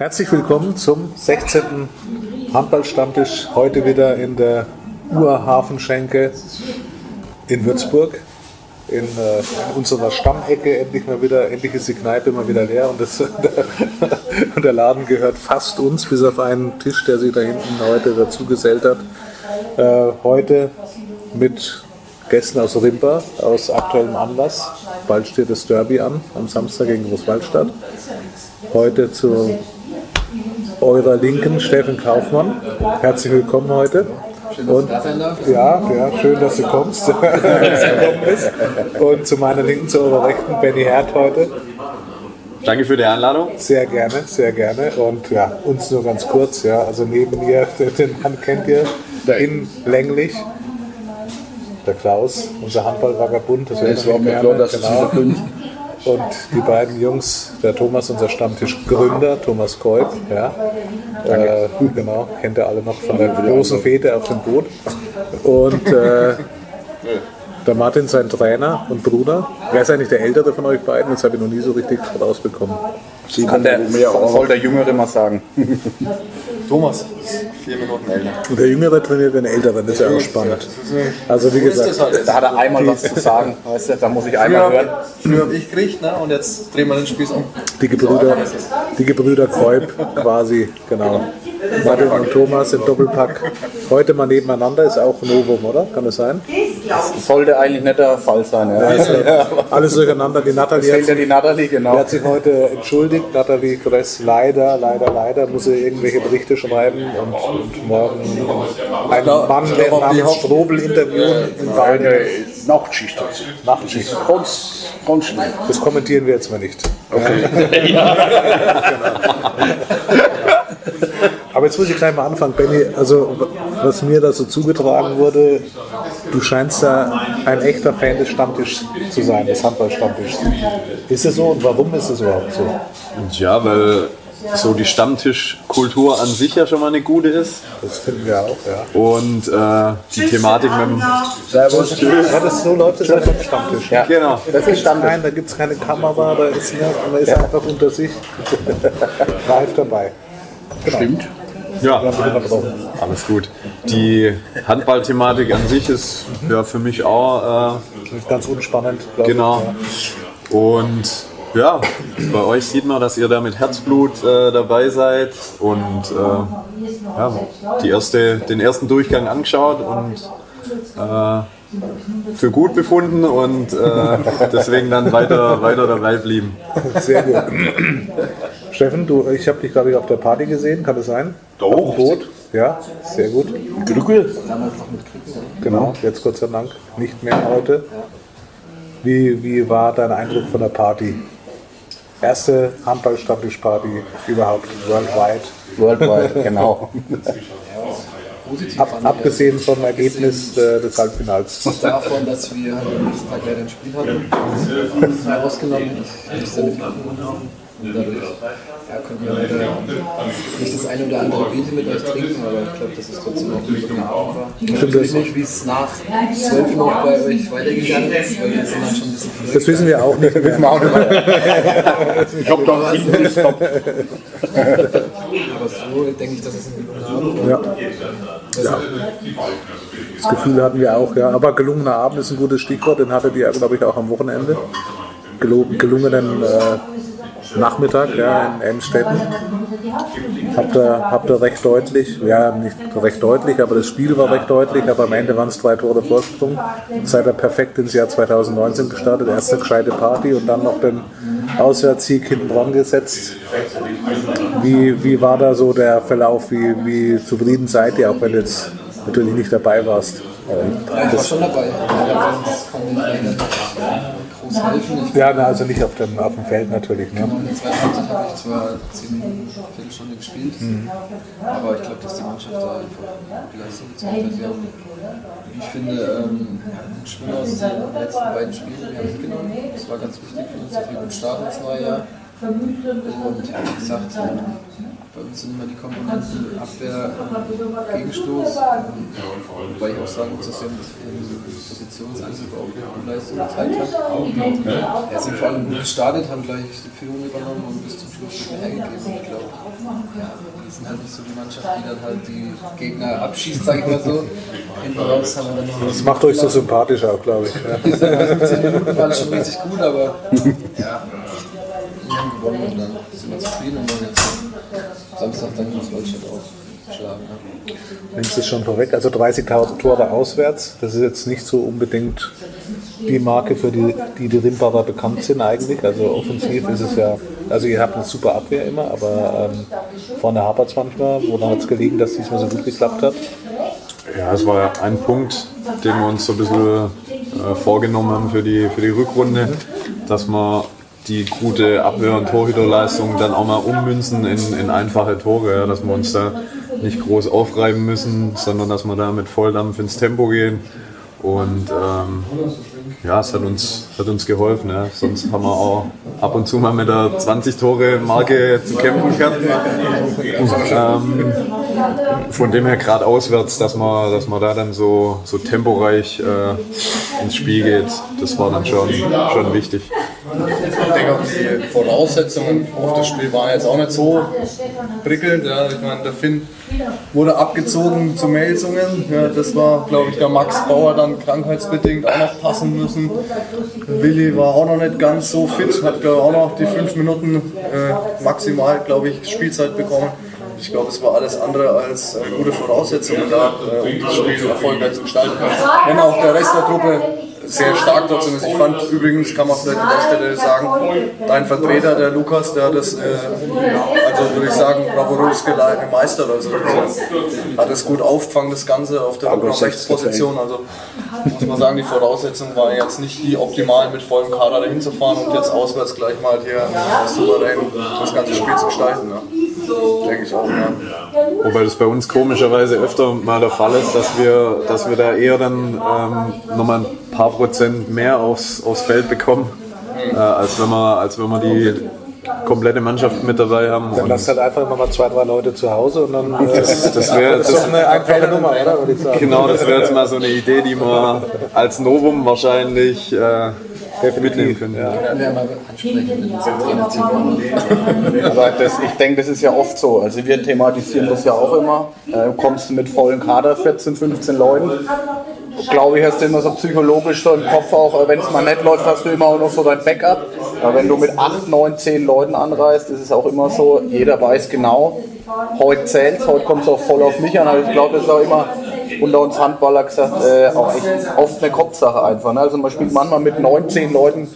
Herzlich willkommen zum 16. Handballstammtisch. Heute wieder in der Urhafenschenke in Würzburg. In, äh, unserer Stammecke endlich mal wieder, endlich ist die Kneipe mal wieder leer und, das, und der Laden gehört fast uns, bis auf einen Tisch, der sich da hinten heute dazu gesellt hat. Äh, heute mit Gästen aus Rimper, aus aktuellem Anlass. Bald steht das Derby an, am Samstag gegen Großwaldstadt. Heute zu eurer Linken Steffen Kaufmann. Herzlich willkommen heute. Und, ja, ja, schön, dass du kommst. dass du gekommen bist. Und zu meiner Linken, zu eurer Rechten, Benny Herd heute. Danke für die Einladung. Sehr gerne, sehr gerne. Und ja, uns nur ganz kurz, ja. Also neben mir, den Mann kennt ihr, hinlänglich. Der Klaus, unser Handballvagabund, das wäre Es war mir klar, dass genau. Und die beiden Jungs, der Thomas, unser Stammtischgründer, Thomas Kolb, ja, äh, genau, kennt ihr alle noch von der großen Fete auf dem Boot. Und äh, der Martin, sein Trainer und Bruder. Wer ist eigentlich der Ältere von euch beiden? Das habe ich noch nie so richtig rausbekommen. Kann der, soll der Jüngere mal sagen. Thomas, vier Minuten älter. Und der Jüngere trainiert den Älteren, das ist ja auch spannend. Also wie gesagt, Da hat er einmal was zu sagen, weißt du, da muss ich einmal hören. Früher, habe ich gekriegt ne? und jetzt drehen wir den Spieß um. die Gebrüder, die Gebrüder Kolb quasi, genau. Martin und Thomas im Doppelpack. Heute mal nebeneinander ist auch Novum, oder? Kann das sein? Das sollte eigentlich nicht der Fall sein. Ja. Alles durcheinander. Die Nathalie hat, ja die Natalie, die genau. hat sich heute entschuldigt. Nathalie Gress, leider, leider, leider muss sie irgendwelche Berichte schreiben und, und morgen einen Mann der namens Strobel interviewen in Bayern. Nachtschicht sie. Nachtschicht. Ganz, ganz schnell. Das kommentieren wir jetzt mal nicht. Aber jetzt muss ich gleich mal anfangen, Benny. Also, was mir da so zugetragen wurde, du scheinst ja ein echter Fan des Stammtischs zu sein, des Handballstammtischs. Ist es so und warum ist es überhaupt so? Ja, weil so die Stammtischkultur an sich ja schon mal eine gute ist. Das finden wir auch, ja. Und äh, die Thematik mit dem. Servus. Ja, das so läuft es einfach am Stammtisch. Ja, genau. Das ist Nein, da gibt es keine Kamera, da ist, ne, man ist einfach unter sich live dabei. Genau. Stimmt. Ja, alles gut. Die Handballthematik an sich ist ja für mich auch äh, Ganz unspannend, Genau. Und ja, bei euch sieht man, dass ihr da mit Herzblut äh, dabei seid und äh, ja, die erste, den ersten Durchgang angeschaut und äh, für gut befunden und äh, deswegen dann weiter, weiter dabei blieben. Sehr gut. Steffen, du, ich habe dich, glaube ich, auf der Party gesehen, kann das sein? Doch. Boot? Ja, sehr gut. Glücke. Genau, jetzt Gott sei Dank nicht mehr heute. Wie, wie war dein Eindruck von der Party? Erste Handballstammtischparty überhaupt, worldwide. Worldwide, genau. Positiv Ab, abgesehen vom Ergebnis äh, des Halbfinals. davon, dass wir am nächsten Tag leider ein Spiel hatten, mal rausgenommen, ich nicht damit gekommen und dadurch ja, konnten wir leider nicht das eine oder andere Bier mit euch trinken, aber ich glaube, dass es trotzdem auch ein guter Abend war. Ich weiß nicht, wie es nach 12 noch bei euch weitergegangen ist, weil wir sind dann schon ein bisschen früher. Das wissen wir auch nicht mehr. Ich hab da hinten gestoppt. Aber so denke ich, dass es ein guter Abend war. Ja. ja. Das Gefühl hatten wir auch, ja. Aber gelungener Abend ist ein gutes Stichwort, den hattet ihr, glaube ich, auch am Wochenende. Gelungenen äh, Nachmittag ja, in Emstetten. Habt ihr, habt recht deutlich, ja, nicht recht deutlich, aber das Spiel war recht deutlich, aber am Ende waren es drei Tore Vorsprung. Seid ihr perfekt ins Jahr 2019 gestartet, erste gescheite Party und dann noch den Auswärtssieg hinten dran gesetzt. Wie, wie war da so der Verlauf? Wie, wie zufrieden seid ihr, auch wenn du jetzt natürlich nicht dabei warst? Ja, ich war schon dabei, groß helfen. Ich Ja, na, also nicht auf dem, auf dem Feld natürlich. Ne? In der zweiten Halbzeit habe ich zwar 10 Minuten, Viertelstunde gespielt, aber ich glaube, dass die Mannschaft da einfach Leistung gezeigt hat. Wie ich finde, ähm, ja, einen Schwung aus den letzten beiden Spielen wir haben mitgenommen. Das war ganz wichtig für uns, dass wir gut starten ins neue Jahr. Und ja, wie gesagt, ähm, bei uns sind immer die Komponenten Abwehr, Gegenstoß. Wobei ich auch sagen muss, dass wir im Positionsantrieb auch eine Leistung gezeigt haben. Ja, sind vor allem gut gestartet, haben gleich die Führung übernommen und bis zum Schluss nicht mehr hergegeben. Ich glaube, ja, die sind halt nicht so die Mannschaft, die dann halt die Gegner abschießt, sag ich mal so. Hinten raus haben wir dann noch Das macht euch so sympathisch auch, glaube ich. Ja. diese 15 Minuten waren schon richtig gut, aber ja, wir haben gewonnen und dann sind wir zufrieden und wollen jetzt Samstag dann gegen Deutschland ausschlagen. Ja. Nimmst es schon vorweg. Also 30.000 Tore auswärts. Das ist jetzt nicht so unbedingt die Marke, für die die, die Rimbacher bekannt sind eigentlich. Also offensiv ist es ja, also ihr habt eine super Abwehr immer, aber ähm, vorne hapert es manchmal. Woran hat es gelegen, dass diesmal so gut geklappt hat? Ja, es war ja ein Punkt, den wir uns so ein bisschen äh, vorgenommen haben für die, für die Rückrunde, dass wir die gute Abwehr- und Torhüterleistung dann auch mal ummünzen in, in einfache Tore, ja, dass wir uns da nicht groß aufreiben müssen, sondern dass wir da mit Volldampf ins Tempo gehen. Und ähm, ja, es hat uns, hat uns geholfen. Ja. Sonst haben wir auch ab und zu mal mit der 20-Tore-Marke zu kämpfen gehabt. Ähm, von dem her gerade auswärts, dass man, dass man da dann so, so temporeich äh, ins Spiel geht, das war dann schon, schon wichtig. Ich denke auch, die Voraussetzungen auf das Spiel waren jetzt auch nicht so prickelnd. Ja. Ich meine, der Finn wurde abgezogen zu Melsungen. Ja, das war, glaube ich, der Max Bauer dann krankheitsbedingt auch noch passen müssen. Willi war auch noch nicht ganz so fit, hat glaub, ich, auch noch die fünf Minuten äh, maximal, glaube ich, Spielzeit bekommen. Ich glaube, es war alles andere als äh, gute Voraussetzungen da, äh, um das Spiel erfolgreich zu gestalten. Wenn auch der Rest der Truppe sehr stark trotzdem ist. Ich fand übrigens, kann man vielleicht an der Stelle sagen, dein Vertreter, der Lukas, der hat das, äh, also würde ich sagen, bravourös gemeistert. Also hat es gut aufgefangen, das Ganze auf der Rechtsposition. Also muss man sagen, die Voraussetzungen waren jetzt nicht die optimalen, mit vollem Kader dahin zu fahren und jetzt auswärts gleich mal hier souverän das ganze Spiel zu gestalten. Ja. Denke ich auch, ja. Wobei das bei uns komischerweise öfter mal der Fall ist, dass wir, dass wir da eher dann ähm, nochmal paar Prozent mehr aufs, aufs Feld bekommen, äh, als, wenn wir, als wenn wir die komplette Mannschaft mit dabei haben. Dann lasst halt einfach nochmal zwei, drei Leute zu Hause und dann äh, das, das wäre das ist doch eine einfache Nummer, oder? Würde ich sagen. genau, das wäre jetzt mal so eine Idee, die wir als Novum wahrscheinlich äh, mitnehmen können. Ja. Mal. Aber das, ich denke, das ist ja oft so. Also wir thematisieren das ja auch immer. Äh, kommst du mit vollen Kader, 14, 15 Leuten, glaube ich, hast du immer so psychologisch so im Kopf auch, wenn es mal nicht läuft, hast du immer auch noch so dein Backup. Aber wenn du mit 8, 9, 10 Leuten anreist, ist es auch immer so, jeder weiß genau, heute zählt heute kommt es auch voll auf mich an. Aber ich glaube, das ist auch immer unter uns Handballer gesagt, äh, auch echt oft eine Kopfsache einfach. Ne? Also man spielt manchmal mit 9, 10 Leuten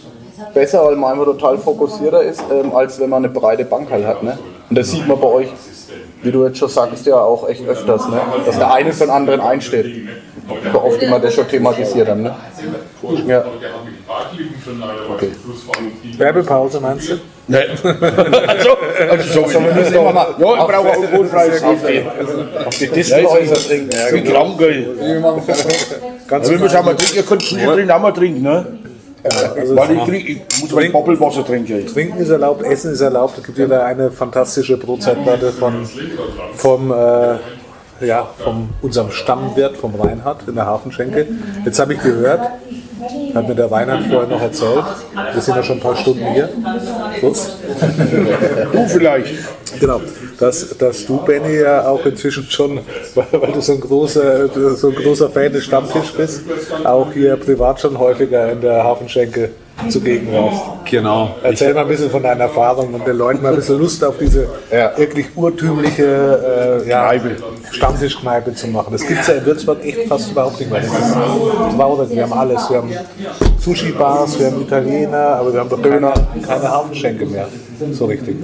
besser, weil man einfach total fokussierter ist, ähm, als wenn man eine breite Bank halt hat. Ne? Und das sieht man bei euch, wie du jetzt schon sagst, ja auch echt öfters, ne? dass der eine für den anderen einsteht. So oft immer das schon thematisiert haben. Ne? Ja. Okay. Werbepause meinst du? Also, also so, wir müssen immer mal. Ja, ich brauche alkoholfreies Auf die, auf die Distelhäuser trinken. Ja, Ich bin genau. ey. Ganz Also, wir auch mal trinken. Ihr könnt Bier trinken, auch mal trinken, ne? also Weil ich, trink, ich muss mal Doppelwasser trinken. Trinken ist erlaubt, Essen ist erlaubt. Es gibt wieder eine fantastische Brotzeitplatte von vom, äh, ja, von unserem Stammwirt, vom Reinhard in der Hafenschenke. Jetzt habe ich gehört, hat mir der Reinhard vorher noch erzählt, wir sind ja schon ein paar Stunden hier. Kurz. Du vielleicht. Genau, dass, dass du, Benny, ja auch inzwischen schon, weil, weil du so ein, großer, so ein großer Fan des Stammtisch bist, auch hier privat schon häufiger in der Hafenschenke zugegen warst. Genau. Erzähl mal ein bisschen von deiner Erfahrung und den Leuten mal ein bisschen Lust auf diese Ja. wirklich urtümliche äh, ja, Stammtischkneipe zu machen. Das gibt es ja in Würzburg echt fast überhaupt nicht mehr. Das ist traurig. Wir haben alles. Wir haben Sushi-Bars, wir haben Italiener, aber wir haben doch keine, keine Hafenschenke mehr. So richtig.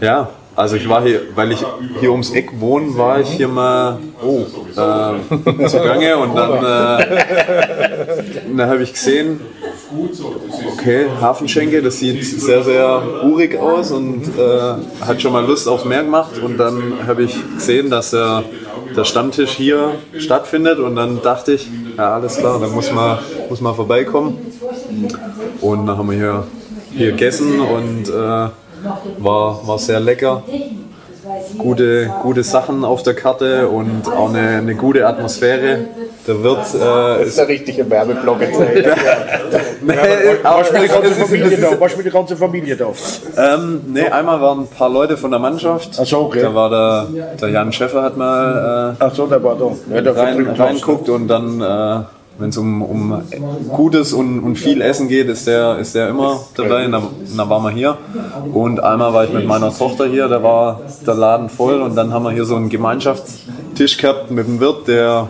Ja, also ich war hier, weil ich hier ums Eck wohne, war ich hier mal oh, äh, zugange und dann, äh, dann habe ich gesehen, okay, Hafenschenke, das sieht sehr, sehr urig aus und äh, hat schon mal Lust aufs Meer gemacht und dann habe ich gesehen, dass der, der Stammtisch hier stattfindet und dann dachte ich, ja alles klar, dann muss man, muss man vorbeikommen und dann haben wir hier, hier gegessen und äh, war, war sehr lecker. gute, gute Sachen auf der Karte und auch eine, eine gute Atmosphäre. Der Wirt äh, Das ist ist der richtige Werbeblock jetzt. nee, Was mit der ganzen Familie da? Familie? Ähm, nee, einmal waren ein paar Leute von der Mannschaft. Ach so, okay. Da war der, der Jan Schäffer hat mal Ach so, der war da. Ja, äh, der rein, reinguckt und dann, äh, wenn es um, um Gutes und, und viel Essen geht, ist der, ist der immer dabei. Und da, da waren wir hier. Und einmal war ich mit meiner Tochter hier, da war der Laden voll und dann haben wir hier so einen Gemeinschaftstisch gehabt mit dem Wirt, der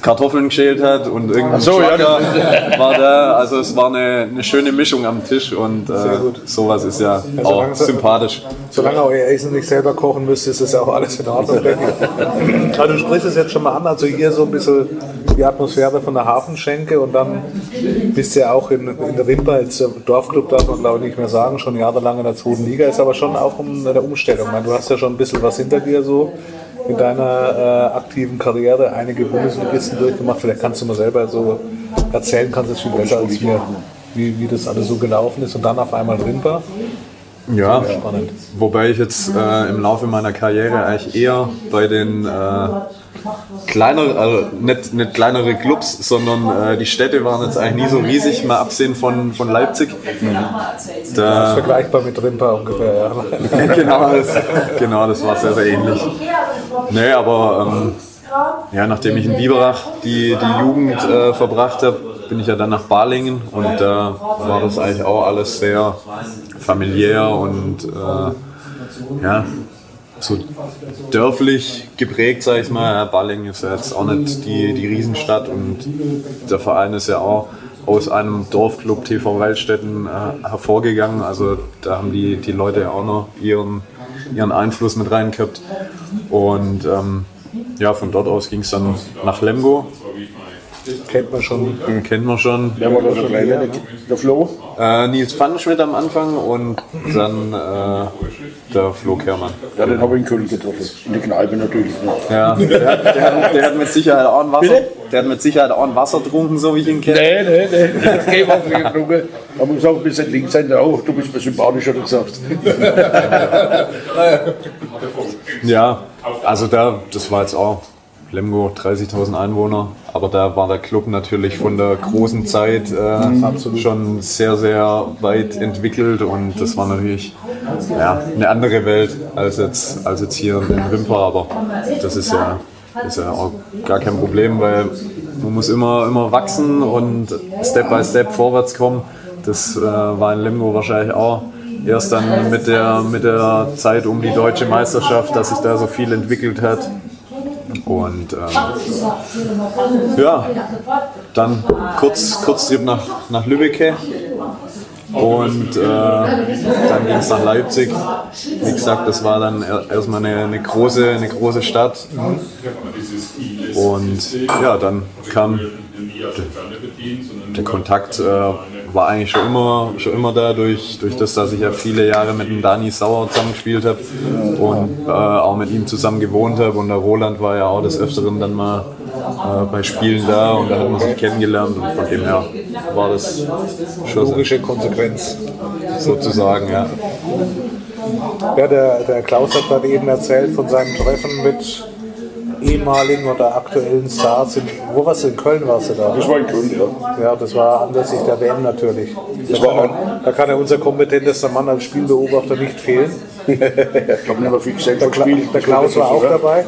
Kartoffeln geschält hat und irgendein so, ja, war da. Also es war eine, eine schöne Mischung am Tisch und äh, sowas ist ja auch langsam- sympathisch. Solange euer Essen nicht selber kochen müsst, ist es ja auch alles in Ordnung. Aber du sprichst es jetzt schon mal an, also hier so ein bisschen die Atmosphäre von der Hafenschenke und dann bist du ja auch in, in der Rimpa, jetzt äh, Dorfclub darf man glaube ich nicht mehr sagen, schon jahrelang in der zweiten Liga, ist aber schon auch um eine Umstellung. Ich meine, du hast ja schon ein bisschen was hinter dir so in deiner äh, aktiven Karriere, einige Bundesligisten durchgemacht, vielleicht kannst du mal selber so erzählen, kannst du es viel besser als wir, wie, wie das alles so gelaufen ist und dann auf einmal Rimpa. Ja, Spannend. wobei ich jetzt äh, im Laufe meiner Karriere eigentlich eher bei den äh, kleineren, also nicht, nicht kleinere Clubs, sondern äh, die Städte waren jetzt eigentlich nie so riesig, mal absehen von, von Leipzig. Da, Vergleichbar mit Rimpa ungefähr, ja. genau, das, genau, das war sehr, sehr ähnlich. Nee, aber ähm, ja, nachdem ich in Biberach die, die Jugend äh, verbracht habe, bin ich ja dann nach Balingen und da war das eigentlich auch alles sehr familiär und äh, ja, so dörflich geprägt, sag ich mal. Ja, ist ja jetzt auch nicht die, die Riesenstadt und der Verein ist ja auch aus einem Dorfclub TV Waldstätten äh, hervorgegangen. Also da haben die, die Leute ja auch noch ihren, ihren Einfluss mit rein gehabt. Und ähm, ja, von dort aus ging es dann nach Lemgo. Kennt man schon. Den kennt man schon. Wer war da der Kleine? Der, der Flo? Äh, Nils Pfannenschmidt am Anfang und dann äh, der Flo Kermann. Ja, den habe ich in Köln getroffen. In der Kneipe natürlich. Ne? Ja, der, hat- der, hat, der hat mit Sicherheit auch ein Wasser. Der hat mit Sicherheit auch ein Wasser getrunken, so wie ich ihn kenne. Nee, nee, nee. Kein Wasser getrunken. Da wir gesagt, ein bisschen links sein. Oh, du bist mir sympathisch, hat er gesagt. Ja, also da, das war jetzt auch Lemgo, 30.000 Einwohner, aber da war der Club natürlich von der großen Zeit äh, schon sehr, sehr weit entwickelt. Und das war natürlich ja, eine andere Welt als jetzt, als jetzt hier in Rimpa, aber das ist ja, ist ja auch gar kein Problem, weil man muss immer, immer wachsen und Step by Step vorwärts kommen. Das äh, war in Lemgo wahrscheinlich auch erst dann mit der, mit der Zeit um die deutsche Meisterschaft, dass sich da so viel entwickelt hat. Und ähm, ja, dann kurz, kurz nach, nach Lübbecke und äh, dann ging es nach Leipzig. Wie gesagt, das war dann er- erstmal eine, eine, große, eine große Stadt. Und ja, dann kam der Kontakt äh, war eigentlich schon immer, schon immer da, durch, durch das, dass ich ja viele Jahre mit dem Dani Sauer zusammengespielt habe und äh, auch mit ihm zusammen gewohnt habe. Und der Roland war ja auch des Öfteren dann mal äh, bei Spielen da und da hat man sich kennengelernt und von dem her war das schon so, Logische Konsequenz. sozusagen, ja. Ja, der, der Klaus hat gerade eben erzählt von seinem Treffen mit ehemaligen oder aktuellen Stars. In, wo warst du? In Köln warst du da? Das war in Köln, ja. Ja, das war anlässlich der WM natürlich. Da war kann, er, da kann ja unser kompetentester Mann als Spielbeobachter nicht fehlen. Ich habe nicht mehr viel gesehen Der, Kla der Klaus war auch dabei.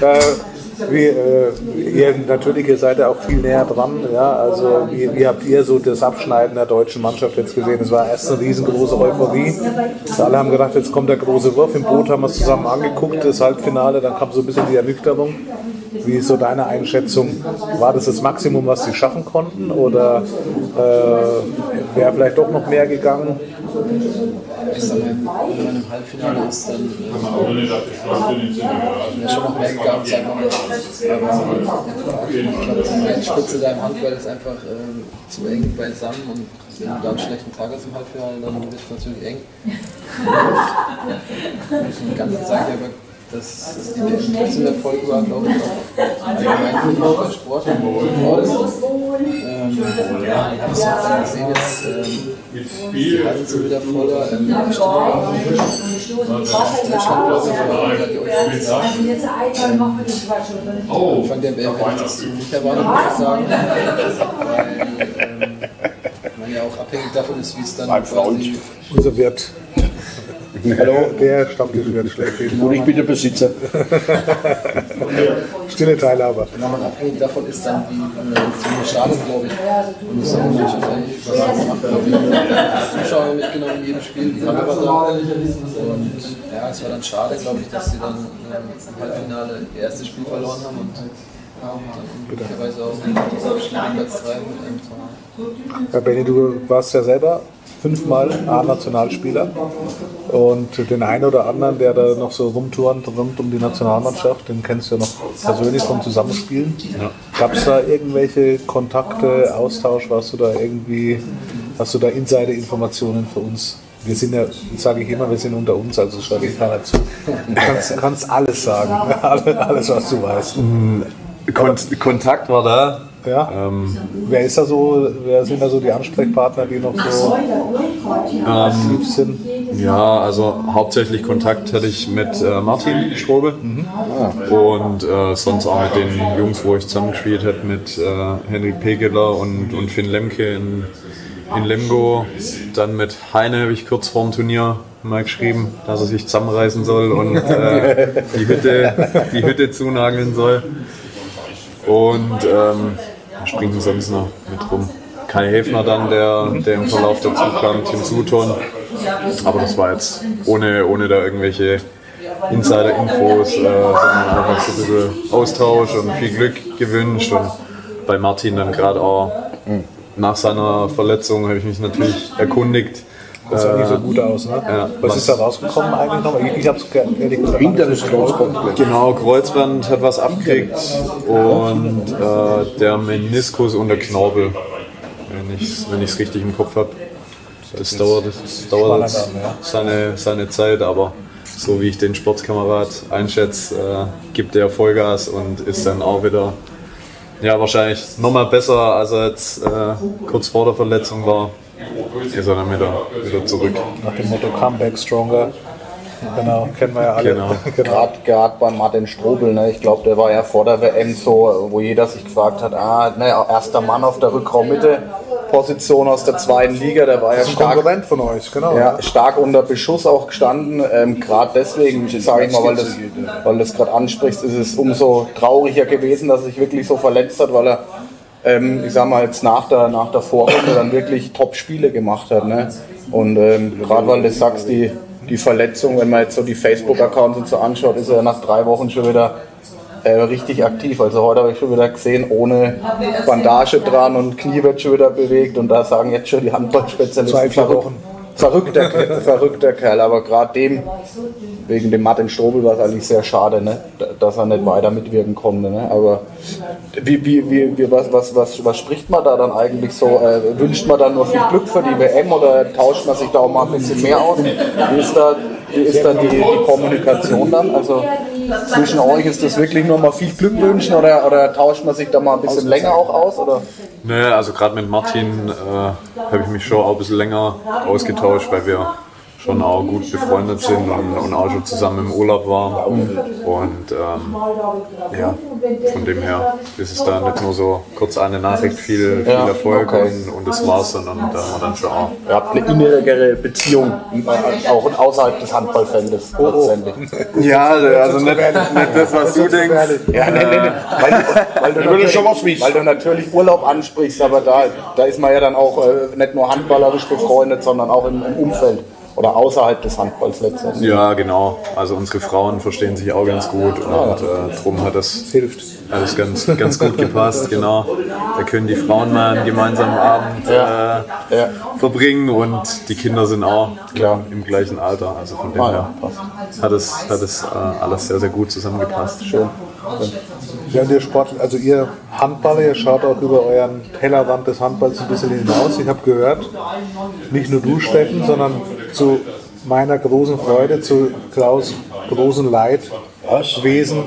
wie, äh, ihr natürlich, ihr seid ja auch viel näher dran. Ja? Also wie, wie habt ihr so das Abschneiden der deutschen Mannschaft jetzt gesehen? Es war erst eine riesengroße Euphorie. Alle haben gedacht, jetzt kommt der große Wurf. Im Boot haben wir es zusammen angeguckt, das Halbfinale, dann kam so ein bisschen die Ernüchterung. Wie ist so deine Einschätzung? War das das Maximum, was sie schaffen konnten? Oder äh, wäre vielleicht doch noch mehr gegangen? Ich sag mal, wenn man im Halbfinale ist, dann ähm, wäre schon noch mehr gegangen, man. Aber ich glaube, die Endspitze da im Handball ist einfach ähm, zu eng beisammen und wenn du da einen schlechten Tag hast im Halbfinale, dann wird es natürlich eng. Und Im Ganzen sage ich aber, dass es die trotzdem Erfolg war, glaube ich, auch allgemein für den Sport. Ähm, Ähm, ja, ich habe es auch dann gesehen, jetzt, ähm, die Hallen sind wieder voller. Ähm, war. Deutschland, glaube ich, war die Euphorie Anfang der hätte ich das so nicht erwartet, muss ich sagen. Weil ähm, man ja auch abhängig davon ist, wie es dann quasi Unser Wirt. Hallo, der Stammtischwirt schlecht. Und ich bin der Besitzer. Stille Teilhaber. Wenn man abhängig davon ist, dann wie äh, Stadion, glaube ich. Und das haben die Mannschaft eigentlich überragend gemacht. Wir haben Zuschauer mitgenommen in jedem Spiel, die Halle war da. Und ja, es war dann schade, glaube ich, dass sie dann ähm, im Halbfinale ihr erstes Spiel verloren haben und dann möglicherweise auch schnell Platz 3 mit einem Tor. Ja, Benny, du warst ja selber fünfmal A-Nationalspieler und den einen oder anderen, der da noch so rumturnt rund um die Nationalmannschaft, den kennst du ja noch persönlich vom Zusammenspielen. Gab es da irgendwelche Kontakte, Austausch? Warst du da irgendwie, hast du da Insider-Informationen für uns? Wir sind ja, sage ich immer, wir sind unter uns, also schreibe ich keiner zu. Du kannst, kannst alles sagen, alles, was du weißt. Kon Kontakt war da. Ja? Ähm, Wer ist da so, wer sind da so die Ansprechpartner, die noch so aktiv sind? ja, also hauptsächlich Kontakt hatte ich mit äh, Martin Strobe und äh, sonst auch mit den Jungs, wo ich zusammengespielt habe, mit äh, Henrik Pegeler und, und Finn Lemke in, in Lemgo. Dann mit Heine habe ich kurz vor dem Turnier mal geschrieben, dass er sich zusammenreißen soll und äh, die, Hütte, die Hütte zunageln soll. Und ähm, da springen sonst noch mit rum. Kai Häfner dann, der, der im Verlauf dazu kam, Tim Sutton. Aber das war jetzt ohne, ohne da irgendwelche Insider-Infos, äh, sondern einfach so ein bisschen Austausch und viel Glück gewünscht. Und bei Martin dann gerade auch nach seiner Verletzung habe ich mich natürlich erkundigt. Das sah nicht so gut aus, ne? ja. Was ist da rausgekommen eigentlich noch? Ich, ich habe es ehrlich gesagt Hinteres Kreuzband. Genau, Kreuzband hat was abgekriegt und äh, der Meniskus und der Knorpel, wenn ich es wenn ich's richtig im Kopf habe. Das dauert, das dauert jetzt ja. seine, seine Zeit, aber so wie ich den Sportkamerad einschätze, äh, gibt er Vollgas und ist dann auch wieder ja, wahrscheinlich nochmal besser, als er jetzt äh, kurz vor der Verletzung war. Ist er dann wieder, wieder zurück. nach dem Motto Comeback Stronger. Genau, kennen wir ja alle. Genau. Gerade gerade bei Martin Strobel, ne? ich glaube, der war ja vor der WM so, wo jeder sich gefragt hat, ah, ne, erster Mann auf der Rückraummitte, Position aus der zweiten Liga, der war ja stark, von euch, genau. ja, stark unter Beschuss auch gestanden. Ähm, gerade deswegen, sage ich mal, weil das, weil das gerade ansprichst, ist es umso trauriger gewesen, dass er sich wirklich so verletzt hat, weil er, ähm, ich sag mal, jetzt nach der, nach der Vorrunde dann wirklich Top-Spiele gemacht hat. Ne? Und ähm, gerade weil du sagst, die, die Verletzung, wenn man jetzt so die Facebook-Accounts und so anschaut, ist er nach drei Wochen schon wieder äh, richtig aktiv. Also heute habe ich schon wieder gesehen, ohne Bandage dran und Knie wird schon wieder bewegt und da sagen jetzt schon die Handballspezialisten Zwei, vier Wochen. Verrückter, Kerl- verrückter Kerl. Aber gerade dem, wegen dem Martin Strobel war es eigentlich sehr schade, ne? da- dass er nicht weiter mitwirken konnte. Ne? Aber wie, wie, wie, wie, was, was, was, was spricht man da dann eigentlich so? Äh, wünscht man dann nur viel Glück für die WM oder tauscht man sich da auch mal ein bisschen mehr aus? Wie ist da, wie ist da die, die Kommunikation dann? Also zwischen euch ist das wirklich nur mal viel Glück wünschen oder, oder tauscht man sich da mal ein bisschen länger auch aus? Oder? Nee, also gerade mit Martin äh, habe ich mich schon auch ein bisschen länger ausgetauscht, weil wir schon auch gut befreundet sind und, und auch schon zusammen im Urlaub waren. Und ähm, ja, von dem her ist es da nicht nur so kurz eine Nachricht, viel, viel Ja, Erfolg okay. und, und das war's, sondern da haben wir dann schon auch. Ihr habt eine innere Beziehung, äh, auch außerhalb des Handballfeldes letztendlich. Ja, also nicht, nicht das, was du denkst. Ja, nee, nee, nee. Weil, weil, du natürlich, schon was wissen. weil du natürlich Urlaub ansprichst, aber da, da ist man ja dann auch äh, nicht nur handballerisch befreundet, sondern auch im, im Umfeld oder außerhalb des Handballs letztendlich. Ja, genau. Also unsere Frauen verstehen sich auch ganz gut und äh, drum hat das Hilft. alles ganz, ganz gut gepasst, genau. Da können die Frauen mal einen gemeinsamen Abend äh, Ja. verbringen und die Kinder sind auch Klar. im gleichen Alter. Also von dem Ah, her ja, passt. hat es, hat es äh, alles sehr, sehr gut zusammengepasst. Schön. Ja, und ihr Sport, also ihr Handballer, ihr schaut auch über euren Tellerrand des Handballs ein bisschen hinaus. Ich habe gehört, nicht nur du, Steffen, sondern zu meiner großen Freude, zu Klaus großen Leid, Was? Wesen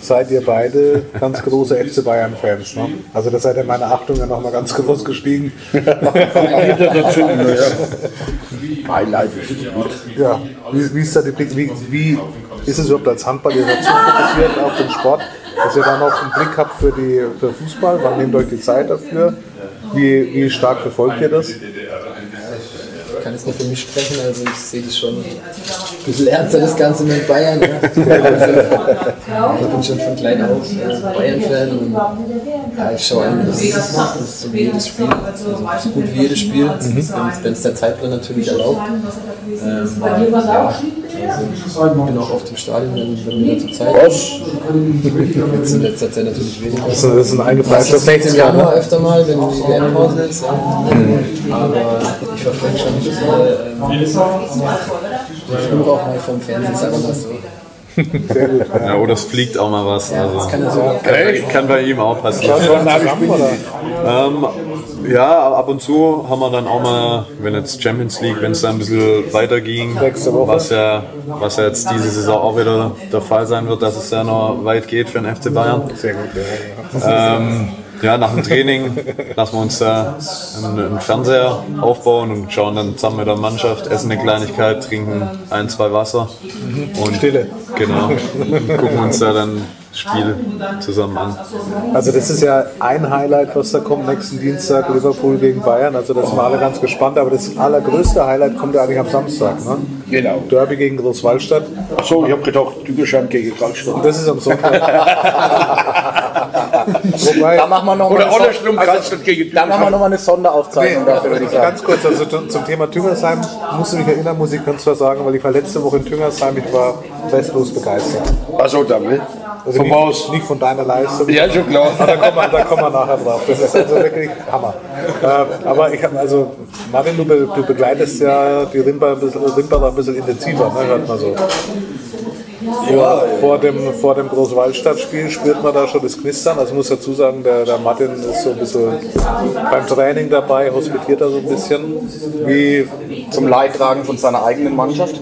seid ihr beide ganz große FC Bayern-Fans. Ne? Also das seid ihr meine Achtung ja nochmal ganz groß gestiegen. Naja. Beileid ist gut. Ja, wie, wie ist da die Blick, wie, wie ist es überhaupt als Handball ihr dazu fokussiert auf den Sport, dass ihr dann noch einen Blick habt für, die, für Fußball? Wann nehmt ihr euch die Zeit dafür? Wie, wie stark verfolgt ihr das? Ich kann jetzt nur für mich sprechen, also ich sehe das schon ein bisschen ernster, das Ganze mit Bayern. Ja. Also, ich bin schon von klein auf Bayern-Fan und ja, ich schaue eigentlich das, das so wie jedes Spiel, also so gut wie jedes Spiel, wenn es der Zeitplan natürlich erlaubt. Ähm, ja, also ich bin auch oft im Stadion, wenn, wenn mir dazu Zeit ist. Jetzt in letzter Zeit natürlich weniger. Das ist, das ist ein eingefleischter Das ist im 60er. Januar Ne? öfter mal, wenn die WM-Pause ist. Ja. Aber ich verfolge schon nicht mal. Ähm, früher auch mal vom Fernsehen, sagen wir mal so. Ja, oder es fliegt auch mal was. Das Also, kann ja sogar. kann, kann bei ihm auch passieren. Ähm, ja, ab und zu haben wir dann auch mal, wenn jetzt Champions League, wenn es da ein bisschen weiter ging, was ja, was ja jetzt diese Saison auch wieder der Fall sein wird, dass es ja noch weit geht für den FC Bayern. Sehr gut, ja. Ähm, ja, nach dem Training lassen wir uns da einen, Fernseher aufbauen und schauen dann zusammen mit der Mannschaft, essen eine Kleinigkeit, trinken ein, zwei Wasser und Stille. Genau. Gucken uns da dann Spiel zusammen an. Also das ist ja ein Highlight, was da kommt nächsten Dienstag, Liverpool gegen Bayern. Also da sind wir alle ganz gespannt. Aber das allergrößte Highlight kommt ja eigentlich am Samstag. Ne? Genau. Derby gegen Großwaldstadt. Achso, ich habe gedacht, Dügerschein gegen Karlstadt. Das ist am Sonntag. Wobei, Da machen wir noch Oder Son- Karlstadt gegen Da machen wir noch mal eine Sonderaufzeichnung dafür, würde ich sagen. Ganz kurz, also zum zum Thema Tüngersheim musst du mich erinnern, muss ich ganz klar sagen, weil ich war letzte Woche in Tüngersheim, ich war restlos begeistert. Achso, danke. Also Von nicht, nicht von deiner Leistung. Ja, schon klar. Aber da kommen, wir, da kommen wir nachher drauf. Das ist also wirklich Hammer. Äh, aber ich habe, also Martin, du, be, du begleitest ja die Rimper ein bisschen, Rimperer ein bisschen intensiver, ne, hört man so. Vor, vor dem, vor dem Großwaldstadtspiel spürt man da schon das Knistern. Also ich muss dazu sagen, der, der Martin ist so ein bisschen beim Training dabei, hospitiert er so ein bisschen. Wie, Zum Leidtragen von seiner eigenen Mannschaft.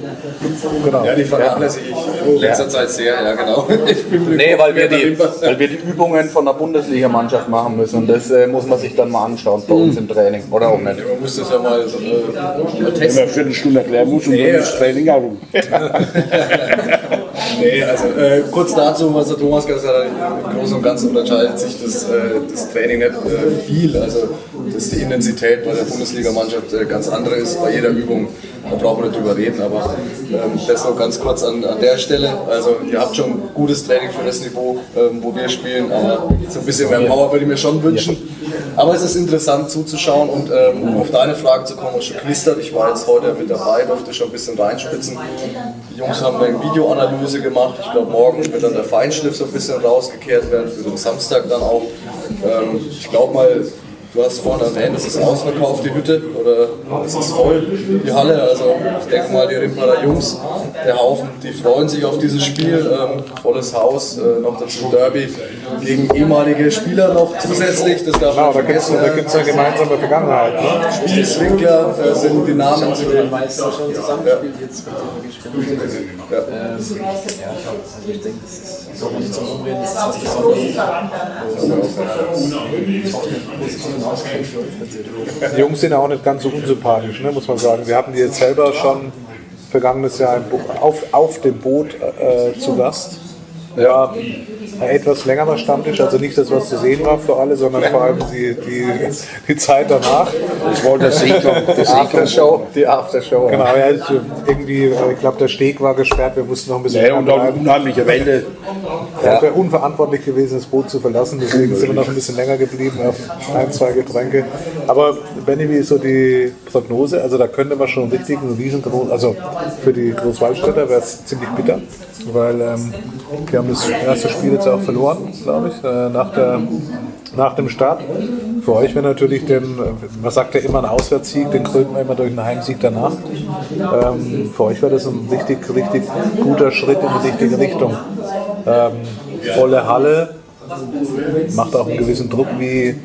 genau. Ja, die vernachlässige ich in letzter Zeit sehr, ja genau. Ich bin mit Nee, weil wir, die, weil wir die Übungen von der Bundesligamannschaft machen müssen. Und das äh, muss man sich dann mal anschauen bei uns im Training. Oder auch nicht. Man muss das ja mal, so, äh, mal Wenn man testen. eine Viertelstunde erklären muss und dann ist das Training auch rum. Nee, also äh, kurz dazu, was der Thomas gesagt hat, im Großen und Ganzen unterscheidet sich das, äh, das Training nicht äh, viel. Also dass die Intensität bei der Bundesligamannschaft äh, ganz andere ist bei jeder Übung. Da brauchen wir nicht drüber reden, aber ähm, das noch ganz kurz an, an der Stelle. Also ihr habt schon gutes Training für das Niveau, ähm, wo wir spielen, aber so ein bisschen mehr Power würde ich mir schon wünschen. Aber es ist interessant zuzuschauen und ähm, um auf deine Frage zu kommen, was schon knistert. Ich war jetzt heute mit dabei, durfte schon ein bisschen reinspitzen. Die Jungs haben eine Videoanalyse gemacht. Ich glaube, morgen wird dann der Feinschliff so ein bisschen rausgekehrt werden, für den Samstag dann auch. Ähm, ich glaube mal, du hast vorhin erwähnt, es ist ausverkauft, die Hütte, oder es ist voll, die Halle. Also ich denke mal, die Rimperer Jungs, der Haufen, die freuen sich auf dieses Spiel. Ähm, volles Haus, äh, noch dazu Derby gegen ehemalige Spieler noch zusätzlich. Das darf Genau, man da gibt es vergessen. eine gemeinsame Vergangenheit. Ne? Spielswinkler äh, sind die Namen. Also den meisten schon zusammengespielt, jetzt mit dem gespielt. Ja. Ähm, ja, also ich denke, das ist auch nicht zum Umreden, das ist was Besonderes. Und positiven Ausgang für uns natürlich. Die Jungs sind ja auch nicht ganz so unsympathisch, ne, muss man sagen. Wir hatten die jetzt selber schon vergangenes Jahr auf, auf dem Boot äh, zu Gast. Ja, etwas längerer Stammtisch, also nicht das, was zu sehen war für alle, sondern vor allem die, die, die Zeit danach. Das war Seeklang. Der Seeklang. Aftershow, die Aftershow. Genau, ja, irgendwie, ich glaube, der Steg war gesperrt, wir mussten noch ein bisschen Ja, und dann unheimliche Welle. Ja. Es wäre unverantwortlich gewesen, das Boot zu verlassen, deswegen sind wir noch ein bisschen länger geblieben auf ein, zwei Getränke. Aber Benny, wie ist so die Prognose? Also da könnte man schon richtig einen riesengroßen, also für die Großwaldstädter wäre es ziemlich bitter, weil ähm, wir haben das erste Spiel jetzt auch verloren, glaube ich, äh, nach, der, nach dem Start. Für euch wäre natürlich, den, man sagt ja immer ein Auswärtssieg, den krönt man immer durch einen Heimsieg danach. Ähm, für euch wäre das ein richtig, richtig guter Schritt in die richtige Richtung. Ähm, volle Halle, macht auch einen gewissen Druck. Wie,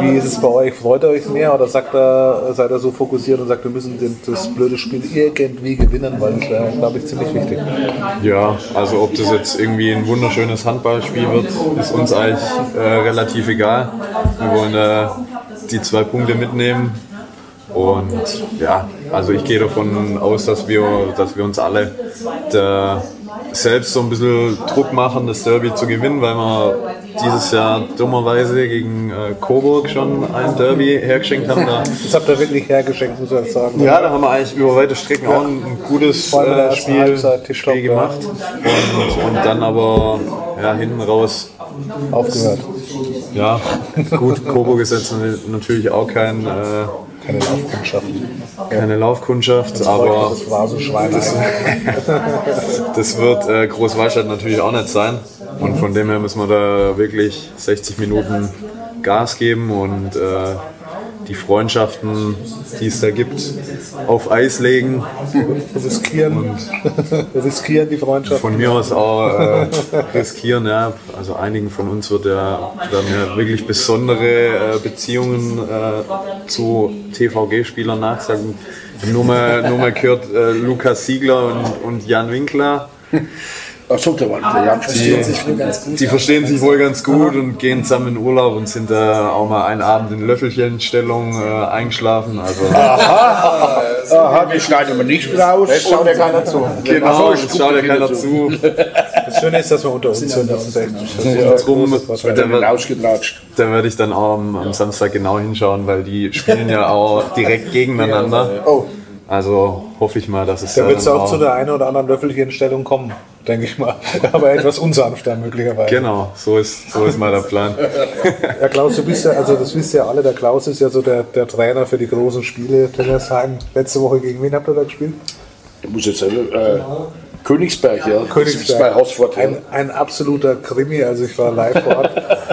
wie ist es bei euch? Freut ihr euch mehr oder sagt er, seid ihr so fokussiert und sagt, wir müssen das blöde Spiel irgendwie gewinnen, weil das wäre, glaube ich, ziemlich wichtig. Ja, also ob das jetzt irgendwie ein wunderschönes Handballspiel wird, ist uns eigentlich äh, relativ egal. Wir wollen äh, die zwei Punkte mitnehmen. Und ja, also ich gehe davon aus, dass wir, dass wir uns alle da selbst so ein bisschen Druck machen, das Derby zu gewinnen, weil wir dieses Jahr dummerweise gegen äh, Coburg schon ein Derby hergeschenkt haben. Da Das habt ihr wirklich hergeschenkt, muss ich sagen. ja, da haben wir eigentlich über weite Strecken auch ein, ein gutes äh, Spiel, Halbzeit Spiel ja. gemacht. Und, und dann aber ja, hinten raus, Aufgehört. ja, gut, Coburg ist jetzt natürlich auch kein, äh, Keine Laufkundschaften. keine Laufkundschaft, aber Das war so Schwein. das wird äh, Großwallstadt natürlich auch nicht sein. Und von dem her müssen wir da wirklich 60 Minuten Gas geben und äh, die Freundschaften, die es da gibt, auf Eis legen. riskieren, riskieren die Freundschaft. von mir aus auch äh, riskieren. Ja. Also einigen von uns wird ja, werden ja wirklich besondere äh, Beziehungen äh, zu TVG-Spielern nachsagen. Nur mal, nur mal gehört, äh, Lukas Siegler und, und Jan Winkler, Ach so, der war sich wohl ganz gut. die verstehen sich wohl ganz gut und gehen zusammen in Urlaub und sind da auch mal einen Abend in Löffelchenstellung äh, eingeschlafen. Also Aha, das schneiden wir nicht raus. Jetzt schaut ja keiner zu. genau, es guck schaut ja keiner zu. Das Schöne ist, dass wir unter uns sind. Das ist echt ausgetratscht. da werde ich dann auch am, am Samstag genau hinschauen, weil die spielen ja auch direkt gegeneinander. Oh, Also hoffe ich mal, dass es Da da wird es dann auch zu der einen oder anderen Löffelchenstellung kommen, denke ich mal. Aber etwas unsanfter möglicherweise. Genau, so ist, so ist mal der Plan. Ja, Klaus, du bist ja, also das wisst ihr alle, der Klaus ist ja so der, der Trainer für die großen Spiele. Tennersheim, letzte Woche gegen wen habt ihr da gespielt? Da muss jetzt sagen, äh, Königsberg, ja. Das ist bei Königsberg. Hausfurt, ja. Ein, ein absoluter Krimi, also ich war live vor Ort.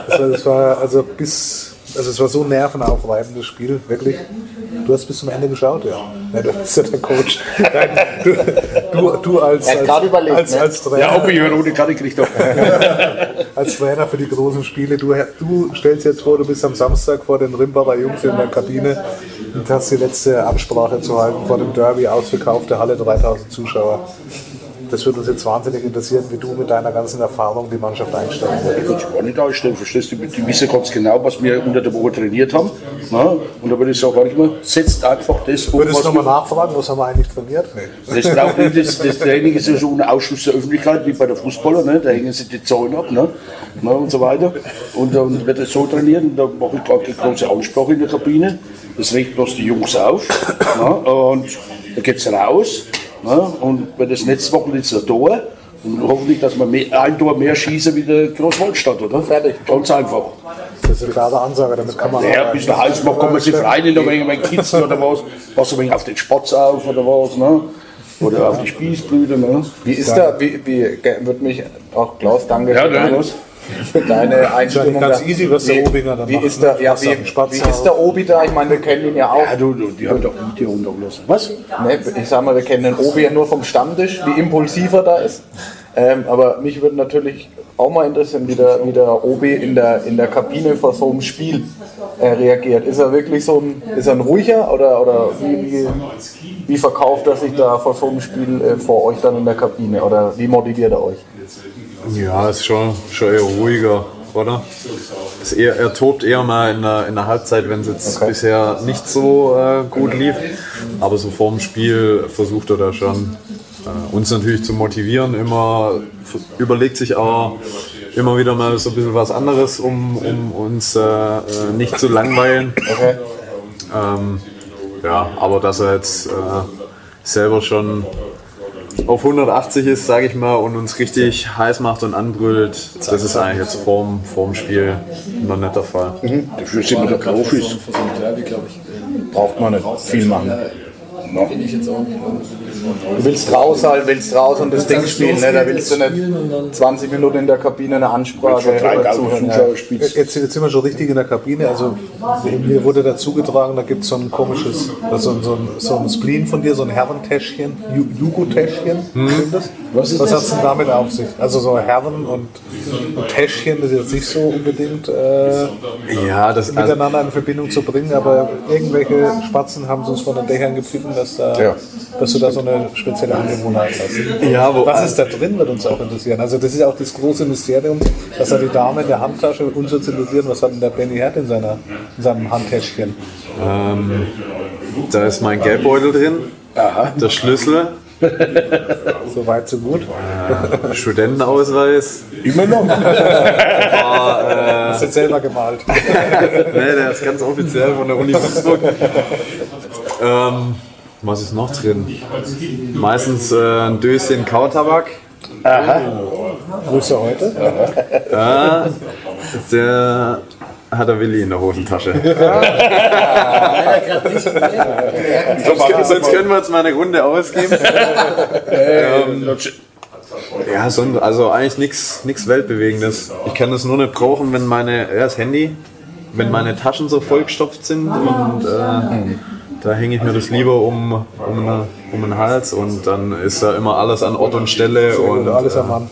Das war, das war also bis, also es war so ein nervenaufreibendes Spiel, wirklich. Du hast bis zum Ende geschaut, ja. ja du bist ja der Coach. Nein, du, du, du als, als, überlegt, als, ne? als Trainer. Ja, ob ich eine rote Karte gekriegt habe. als Trainer für die großen Spiele. Du, du stellst jetzt vor, du bist am Samstag vor den Rimbacher Jungs in der Kabine und hast die letzte Absprache zu halten vor dem Derby, ausverkaufte Halle, 3000 Zuschauer. Das würde uns jetzt wahnsinnig interessieren, wie du mit deiner ganzen Erfahrung die Mannschaft einstellen Ich würdest. kann es gar nicht darstellen, verstehst du? Die wissen ganz genau, was wir unter der Woche trainiert haben. Na? Und da würde ich sagen, manchmal, setzt einfach das um, Würdest du nochmal nachfragen, was haben wir eigentlich trainiert? Nee. Das, braucht nicht, das, das Training ist ja so ohne Ausschluss der Öffentlichkeit, wie bei der Fußballer, ne? da hängen sie die Zäune ab ne? Na, und so weiter. Und dann wird es so trainiert und da mache ich gerade die große Ansprache in der Kabine. Das regt bloß die Jungs auf. Na? Und da geht es raus. Na? Und wenn das letzte Woche ist ein Tor, und hoffentlich, dass wir mehr, ein Tor mehr schießen wie der Großwaldstadt, oder? Fertig. Ganz einfach. Das ist eine klare Ansage, damit kann man Ja, ein bisschen heiß machen, kann man sich rein in ein wenig Kitzeln oder was. Pass ein wenig auf den Spatz auf oder was, ne? Oder auf die Spießblüte, ne? wie ist da, wie, wie wird mich auch Klaus, danke Ja, für, ne, deine, für deine Einstimmung. ganz da. easy, was der Wie- Obinger dann wie macht, Ist ne? der, ja, wie, wie ist der Obi da? Ich meine, wir kennen ihn ja auch. Ja, du, du, die haben doch mit dir runtergelassen. Was? Ne, ich sag mal, wir kennen den Obi ja nur vom Stammtisch, wie impulsiv er da ist. Ähm, aber mich würde natürlich auch mal interessieren, wie der, wie der Obi in der, in der Kabine vor so einem Spiel äh, reagiert. Ist er wirklich so ein, ist er ein ruhiger oder, oder wie, wie, wie verkauft er sich da vor so einem Spiel äh, vor euch dann in der Kabine oder wie motiviert er euch? Ja, ist schon, schon eher ruhiger, oder? Ist eher, er tobt eher mal in der, in der Halbzeit, wenn es jetzt Okay. bisher nicht so äh, gut lief. Aber so vorm Spiel versucht er da schon, äh, uns natürlich zu motivieren. Immer überlegt sich auch immer wieder mal so ein bisschen was anderes, um, um uns äh, äh, nicht zu langweilen. Okay. Ähm, ja, aber dass er jetzt äh, selber schon auf 180 ist, sage ich mal, und uns richtig heiß macht und anbrüllt, das ist eigentlich jetzt vorm, vorm Spiel noch nicht der Fall. Dafür sind wir doch Profis. Braucht man nicht viel machen. Finde ich jetzt auch nicht. Du willst raus halt, willst raus und das Ding spielen, ne? da willst du nicht dann- 20 Minuten in der Kabine eine Ansprache zuhören. Ja. Jetzt, jetzt sind wir schon richtig in der Kabine. Also mir wurde dazu getragen, da gibt es so ein komisches, also so ein, so ein Spleen von dir, so ein Herrentäschchen, Ju- Jugo-Täschchen. Das? Was Was hat es denn damit auf sich? Also so Herren und, und Täschchen, das ist jetzt nicht so unbedingt äh, Ja, das, also, miteinander in Verbindung zu bringen, aber irgendwelche Spatzen haben sie uns von den Dächern gepfiffen, dass, da, Ja. dass du da so eine spezielle Angewohnheit hast. ja, wo, Was ist da drin, wird uns auch interessieren. Also das ist auch das große Mysterium, dass da die Dame in der Handtasche uns jetzt interessieren, was hat denn der Benny Herd in, seiner, in seinem Handtäschchen? ähm, da ist mein Geldbeutel drin, der Schlüssel, So weit, so gut. Studentenausweis. Immer noch. Das ist jetzt selber gemalt. Nee, der ist ganz offiziell von der Uni Würzburg. ähm, was ist noch drin? Meistens äh, ein Döschen Kautabak. Ist er heute? Ja, der hat der Willi in der Hosentasche. sonst, sonst können wir jetzt mal eine Runde ausgeben. ähm, ja, sonst, also eigentlich nichts Weltbewegendes. Ich kann das nur nicht brauchen, wenn meine, ja, das Handy, wenn meine Taschen so vollgestopft sind und äh, da hänge ich mir das lieber um, um, um den Hals und dann ist da immer alles an Ort und Stelle und Alles am Mann.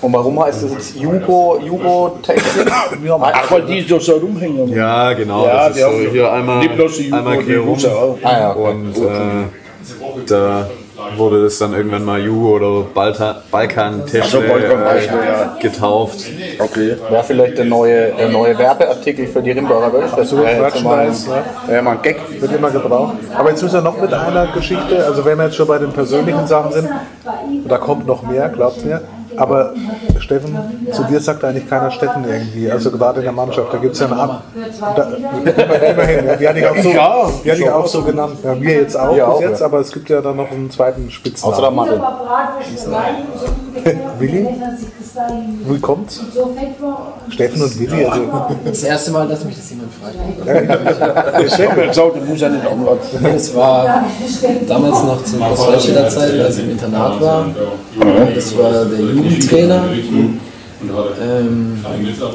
Und warum heißt das jetzt Jugo, Jugo Technik? Ach, weil die so, rumhängen. ja genau, Ja, das die ist so haben- hier einmal, einmal quer rum. Ah ja, okay. und äh, da wurde das dann irgendwann mal Jugo oder Balta, Balkan Technik Ach so, Balkan-Technik, äh, ja. getauft. Okay. Wäre vielleicht der neue, der neue Werbeartikel für die Rimbacher Wölfe. Das Absolut, wäre jetzt mal ein, Merchandise, ne? wär mal ein Gag. Wird immer gebraucht. Aber jetzt müssen wir noch mit einer Geschichte, also wenn wir jetzt schon bei den persönlichen Sachen sind, da kommt noch mehr, glaubt mir. Aber Steffen, zu dir sagt eigentlich keiner Steffen irgendwie, also gerade in der Mannschaft, da gibt es ja eine Ab da, Immerhin, ja, die hatte ich auch so, Ja, die hatte ich auch so genannt. Ja, wir jetzt auch Wir bis auch, jetzt, ja. aber es gibt ja dann noch einen zweiten Spitznamen. Außer der Mathe. Willi? Wie kommt's? Steffen und Willi, also Das erste Mal, dass mich das jemand fragt. Das mir gesagt, du musst ja nicht. Nee, das war damals noch zur Postleitstellerzeit, als ich im Internat war. Das war der Jugendtrainer. Ähm,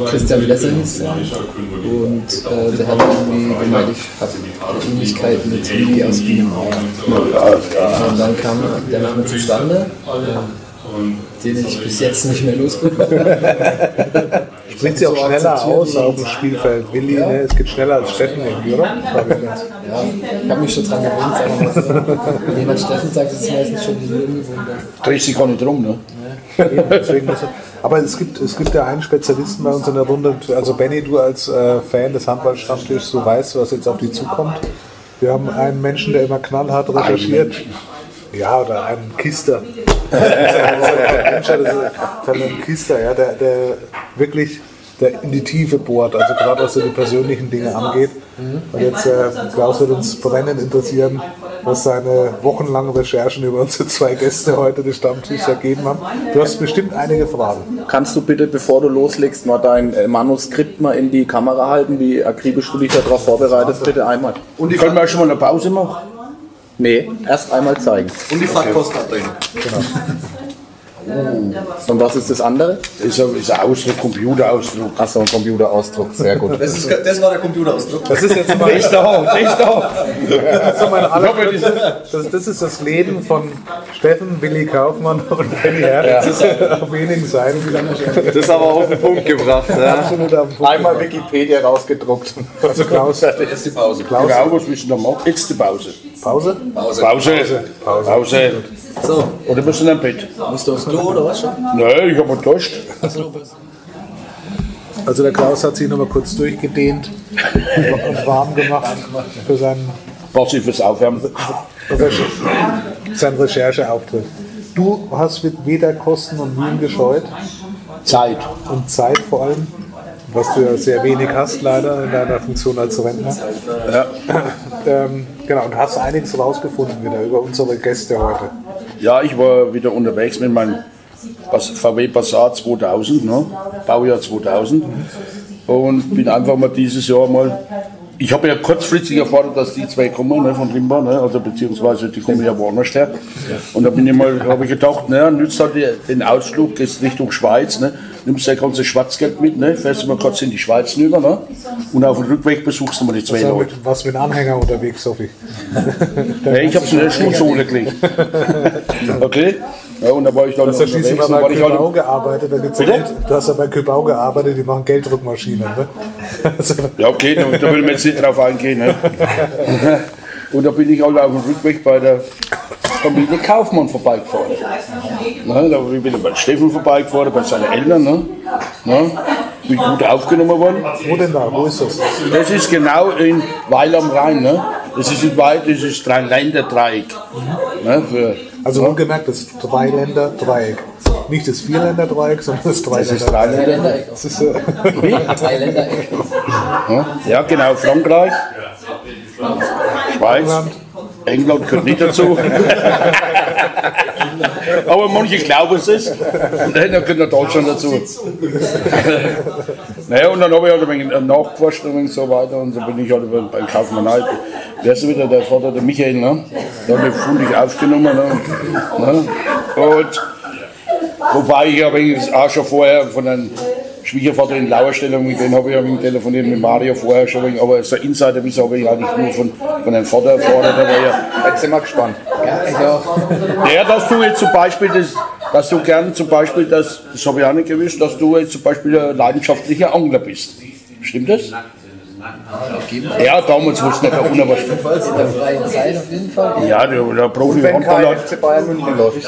Christian Lesser hieß er. Und äh, der hat irgendwie gemeint, ich habe eine Ähnlichkeit mit Willi aus Bienenauer. Und dann kam der Name zustande, äh, den ich bis jetzt nicht mehr losbekomme. spricht sie auch So schneller aus die auf dem. Spielfeld. Willi, ne, es geht schneller als Steffen irgendwie, oder? Ja, ich habe mich schon dran gewöhnt, so. Wenn jemand Steffen sagt, ist es meistens schon bisschen ungewohnt. Drehst dich gar nicht rum, ne? Eben, muss aber es gibt, es gibt ja einen Spezialisten bei uns in der Runde, also Benny, du als äh, Fan des Handballstammtischs, du weißt, was jetzt auf dich zukommt. Wir haben einen Menschen, der immer knallhart recherchiert. Ja, oder einen Kister. Das ist ein Kister, ja, der, der wirklich der in die Tiefe bohrt, also gerade was so die persönlichen Dinge angeht. Und jetzt, äh, Klaus wird uns brennend interessieren, was seine wochenlangen Recherchen über unsere zwei Gäste heute des Stammtisches ergeben haben. Du hast bestimmt einige Fragen. Kannst du bitte, bevor du loslegst, mal dein äh, Manuskript mal in die Kamera halten? Wie akribisch du dich darauf vorbereitest? Bitte einmal. Und die, Können wir schon mal eine Pause machen? Nee, erst einmal zeigen. und die Fahrtkosten abbringen. Und was ist das andere? Ist ein, ist ein Ausdruck, Computerausdruck. Achso, ein Computerausdruck. Sehr gut. Das, ist, das war der Computerausdruck. Das ist jetzt mal, Ist da, ist da. das ist so meine allerkürze, das, das ist das Leben von Steffen, Willi Kaufmann und Benny Herr. Das ist auf wenigen Seiten. Das ist aber auf den Punkt gebracht. Ja. Absolut auf den Punkt. Einmal Wikipedia rausgedruckt. Also Klaus, Jetzt die Pause. Klaus, Genau, was müssen wir machen? Jetzt die Pause. Pause? Pause. Pause. Pause. So, Oder bist du in Bett? musst du aufs Klo oder was schon? Nein, ich habe Durst. Also der Klaus hat sich nochmal kurz durchgedehnt und warm gemacht für seinen, Passives Aufwärmen. seinen Rechercheauftritt. Du hast mit weder Kosten und Mühen gescheut Zeit. und Zeit vor allem, was du ja sehr wenig hast leider in deiner Funktion als Rentner. Ja. Ähm, genau, und hast einiges rausgefunden wieder über unsere Gäste heute. Ja, ich war wieder unterwegs mit meinem VW Passat 2000, ne? Baujahr 2000. Und bin einfach mal dieses Jahr mal ich habe ja kurzfristig erfahren, dass die zwei kommen ne, von Limba, ne, also beziehungsweise die kommen ja woanders her. Und da bin ich mal, habe ich gedacht, naja, nützt halt den Ausflug, gehst Richtung Schweiz, ne, nimmst dein ganzes Schwarzgeld mit, ne, fährst du mal kurz in die Schweiz rüber, ne, und auf dem Rückweg besuchst du mal die zwei Also Leute. mit, was mit Anhänger unterwegs, Sophie. Ja, ich habe es in der Schuhsohle gelegt. Okay? Ja, und da war ich dann Du hast ja schließlich unterwegs mal und war bei ich Köbau gearbeitet. Da gibt's ja du hast ja bei Köbau gearbeitet, die machen Gelddruckmaschinen. Ne? Also, Ja, okay, da, will ich jetzt nicht drauf eingehen. Ne? Und da bin ich halt auf dem Rückweg bei der Familie Kaufmann vorbeigefahren. Ne, da bin ich bei Steffen vorbeigefahren, bei seinen Eltern. Ne? Ne? Bin gut aufgenommen worden. wo denn da? Wo ist das? Das ist genau in Weil am Rhein. Ne? Das ist in Weil, das ist Dreiländer-Dreieck. Ne? Für, Also wohlgemerkt, das Dreiländer-Dreieck. Nicht das Vierländer-Dreieck, sondern das Dreiländer-Dreieck. Das ist, äh, Dreiländereck. Ja, ja, genau, Frankreich, Schweiz, England gehört nicht dazu. Aber manche glauben es ist. Und dann gehört noch Deutschland dazu. naja, und dann habe ich halt ein wenig nachgeforscht und so weiter. Und so bin ich halt beim beim Kaufmann halt. Wer ist wieder der Vater, der Michael, ne? Der hat mich fundig aufgenommen. Ne? Ne? Und Wobei ich aber auch schon vorher von einem Schwiegervater in Lauerstellung, mit dem habe ich ja mit telefoniert, mit Mario vorher schon, aber so Insiderwissen habe ich eigentlich nur von, von einem Vater erfahren. Der war ja, Jetzt sind wir gespannt. Ja, ja, dass du jetzt zum Beispiel, das, dass du gern zum Beispiel, das, das habe ich auch nicht gewusst, dass du jetzt zum Beispiel ein leidenschaftlicher Angler bist. Stimmt das? Ja, damals wusste ich nicht, aber was. In der freien Zeit auf jeden Fall. Ja, der, der Wenn Profi-Handballer kein FC Bayern München läuft.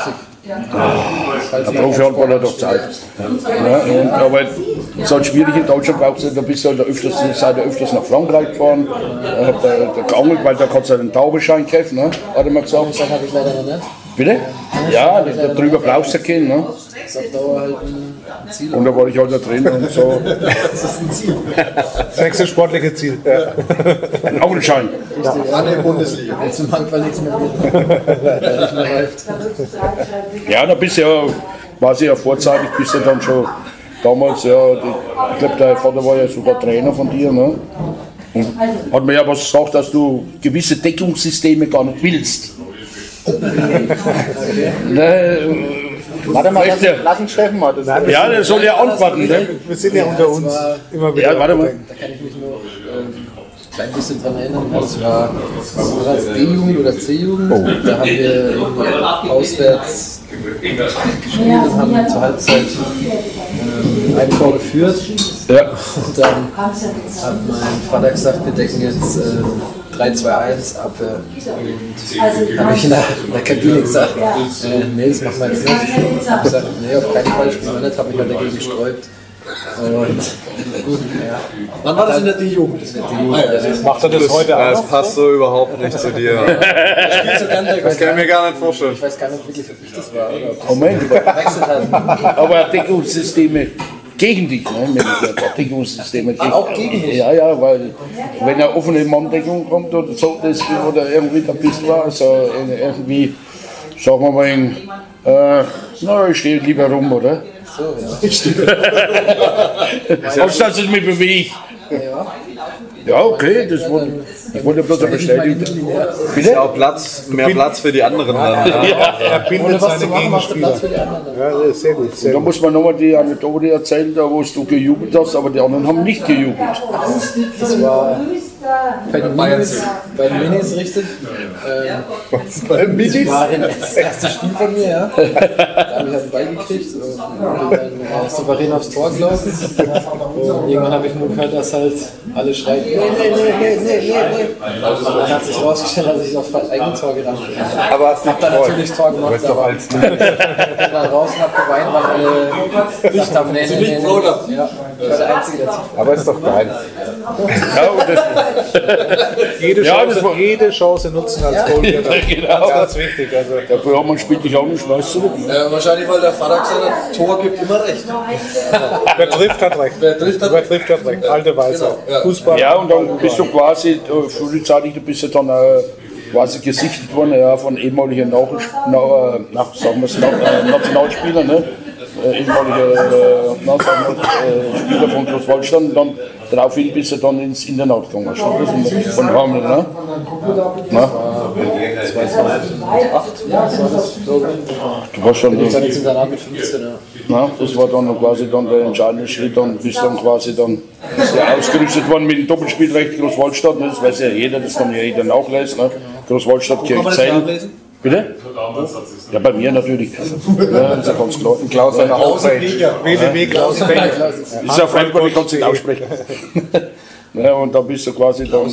Der Profi-Handballer hat doch Zeit. Ja, und, aber es ist halt schwierig in Deutschland, brauchst du, da bist du halt öfters, seid ihr öfters nach Frankreich gefahren, da habt ihr da geangelt, weil da kannst du einen Taubenschein kaufen, ne? hat er mal gesagt. Dann habe ich leider noch nicht. Bitte? Ja, da, drüber brauchst du keinen. Ne? Das ist auf Dauer halt ein ein Ziel. Und da war ich halt da drin und so. das nächste sportliche Ziel. Ein Angelschein. An der Bundesliga. Jetzt im Handball nichts mehr mit. Ja, da bist du ja quasi ja vorzeitig, bist du dann schon damals, ja, ich glaube, der Vater war ja sogar Trainer von dir. Ne? Und hat mir ja was gesagt, dass du gewisse Deckungssysteme gar nicht willst. Ne, Warte mal, lass, lass uns Steffen mal. Das ja, der soll ja antworten. Ne? Wir sind ja unter uns immer wieder. Ja, warte mal. Da kann ich mich nur ähm, ein klein bisschen dran erinnern. Das war, war das D-Jugend oder C-Jugend. Da haben wir auswärts gespielt und haben zur Halbzeit ähm, ein Tor geführt. Ja. Und dann hat mein Vater gesagt, wir decken jetzt äh, 3-2-1 Abwehr. Und habe ich in der, in der Kabine gesagt, äh, nee, das machen wir jetzt nicht. Ich habe gesagt, nee, auf keinen Fall spielen wir nicht, habe mich halt dagegen gesträubt. Und gut, ja. Wann war das in der D-Jugend? Macht er das heute auch Das passt so überhaupt nicht zu dir. Das kann ich mir gar nicht vorstellen. Ich weiß gar nicht wirklich, ob ich das war oder ob das Moment. gewechselt hat. Aber Deckungssysteme gegen dich, ne? Ich sage, Deckungssysteme gegen auch gegen mich? Ja, ja, weil wenn eine offene Manndeckung kommt oder so, das, oder irgendwie, da bist du also irgendwie, sagen wir mal, in, äh, na, ich stehe lieber rum, oder? So, ja. Anstatt ich mich bewege. ja. Ja, okay, das wollte ich wollte bloß eine Bestätigung. Ist ja auch Platz, mehr Platz für die anderen dann. Ja. Er bindet Ohne was seine zu machen, machst du Platz für Gegenspieler. die anderen. Ja, das ist sehr gut. Sehr Da gut. muss man nochmal die Anekdote erzählen, da wo du gejubelt hast, aber die anderen haben nicht gejubelt. Das war bei den Minis, bei den Minis richtig. Ähm, Beim Minis? Das war das erste Spiel von mir, ja. Da habe ich halt einen Ball gekriegt und bin äh, souverän aufs Tor gelaufen. Und irgendwann habe ich nur gehört, dass halt alle schreien, nee, nee, nee, nee, nee, nee. Und dann hat sich herausgestellt, dass ich aufs eigene Tor gerannt bin. Aber hast Hab dann natürlich Tor gemacht, aber ich bin dann raus und hab geweint, weil alle gesagt haben, nee, nee, nee, nee. Ja, Aber ist doch geil. Ja, Jede, Ja, Chance, das war- jede Chance nutzen als Goalgetter. genau. Ganz wichtig. Also, der Böhrmann spielt dich auch nicht Schmeiß zurück. Äh, wahrscheinlich, weil der Vater gesagt hat, Tor gibt immer recht. wer trifft, hat recht. Wer trifft, hat Wer trifft, hat recht. Alte Weisheit. Genau, ja. Fußball. Ja, und dann bist du quasi, äh, frühzeitig, du bist ja dann äh, quasi gesichtet worden ja, von ehemaligen nach, na, äh, nach, sagen wir's, na, äh, Nationalspielern, ne? Äh, ehemalige äh, äh, Spieler von Großwaldstein. Dann daraufhin bist du dann ins Internat gegangen. Und- Von Hamel, ne? Na? 2008 war das, glaube ich. Du warst schon, ins Internat mit 15, ja. na, das war dann quasi dann der entscheidende Schritt, dann bist dann quasi dann ausgerüstet worden mit dem Doppelspielrecht Großwaldstadt, ne? das weiß ja jeder, das kann ja jeder nachlesen. Ne? Großwaldstadt, Kirchzell. Bitte? Ja, bei mir natürlich. Ja, ist ja klar. Klaus seine Homepage. Ist ja Fremdwort, ich kann es nicht aussprechen. ja, und da bist du quasi dann,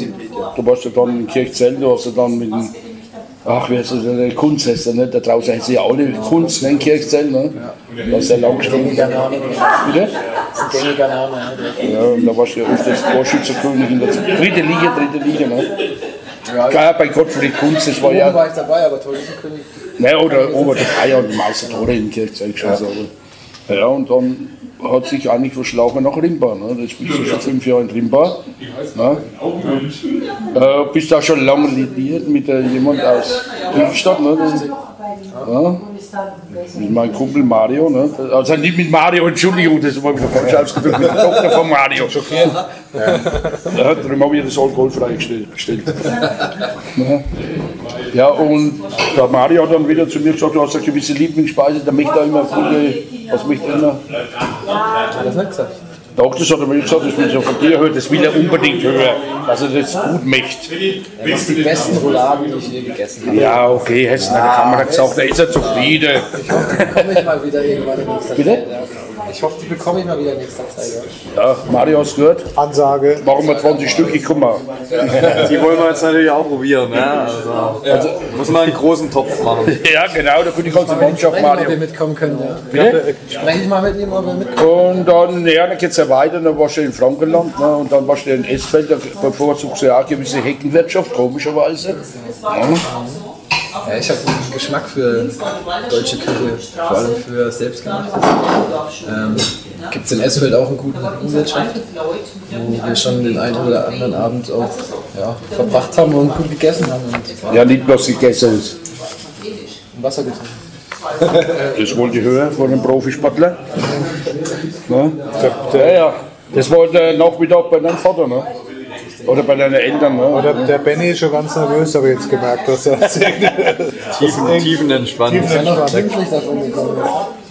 du warst ja dann in Kirchzell, du hast ja dann mit dem, ach, wie heißt das, der Kunst heißt der, ne? da draußen heißen sie ja alle Kunst, ne, in Kirchzell, ne? Da ist ja lang gestanden. Gängiger Name. Bitte? Das ist ein gängiger Name, ja. Ja, und da warst du ja öfters Torschützenkönig in der dritte Liga, dritte Liga, ne? Ja, Ja, bei Gottfried Kunst, das war Oben ja, war ich dabei, aber Torschützenkönig. ne, oder Ober der Bayer und Meister Tore in Kirchzell geschossen. aber- Ja, und dann hat sich eigentlich verschlagen nach Rimba. Ne? Das spielst du schon fünf Jahre in Rimba. Ne? Äh, bist da schon lange liiert mit äh, jemand aus Ingolstadt. Ne? Ja. Mit meinem Kumpel Mario. Ne? Also nicht mit Mario, Entschuldigung, das war wieder falsch ausgedrückt, mit der Tochter von Mario. Ja, darum habe ich das alkoholfrei gestellt. gestellt. Ja. Ja, und der Mario hat dann wieder zu mir gesagt, du hast eine gewisse Lieblingsspeise, der möchte auch immer gute, was möchte er immer? Hat das nicht gesagt? Doch, das hat er mir gesagt, das will ich auch von dir hören, das will er unbedingt hören, dass er das gut möchte. Ja, das sind die besten Rouladen, die ich je gegessen habe. Ja, okay, Hessen hat die Kamera gesagt, da ist er zufrieden. bekomme ich mal wieder irgendwann in Bitte? Ich hoffe, die bekomme ich mal wieder in nächster Zeit. Ja. Ja, Mario hast du gehört? Ansage. Machen wir 20 Stück, ich komm mal. Die wollen wir jetzt natürlich auch probieren. Ne? Also, muss man einen großen Topf machen. Ja, genau, da könnte ich ganze Mannschaft, Sprechen, ob wir Mario. mitkommen können. Ja. Bitte? Spreche ich mal mit ihm, ob wir mitkommen Und dann, ja, dann geht es ja weiter, dann warst du in Frankenland ne, und dann warst du in Estfeld, da bevorzugst du ja auch gewisse Heckenwirtschaft, komischerweise. Ja. Ja, ich habe einen Geschmack für deutsche Küche, vor allem für selbstgemachtes. Ähm, Gibt es in Esfeld auch eine gute Heckenwirtschaft, wo wir schon den einen oder anderen Abend auch ja, verbracht haben und gut gegessen haben ja, nicht bloß gegessen ist. Wasser getrunken. Das wollte ich hören von einem Profisportler. Ne? Ja, ja. Das war der Nachmittag bei deinem Vater, ne? Oder bei deinen Eltern, ne? Der, der Benny ist schon ganz nervös, habe ich jetzt gemerkt, dass er Tiefen, tiefenentspannt. Ja, noch glimpflich davon gekommen.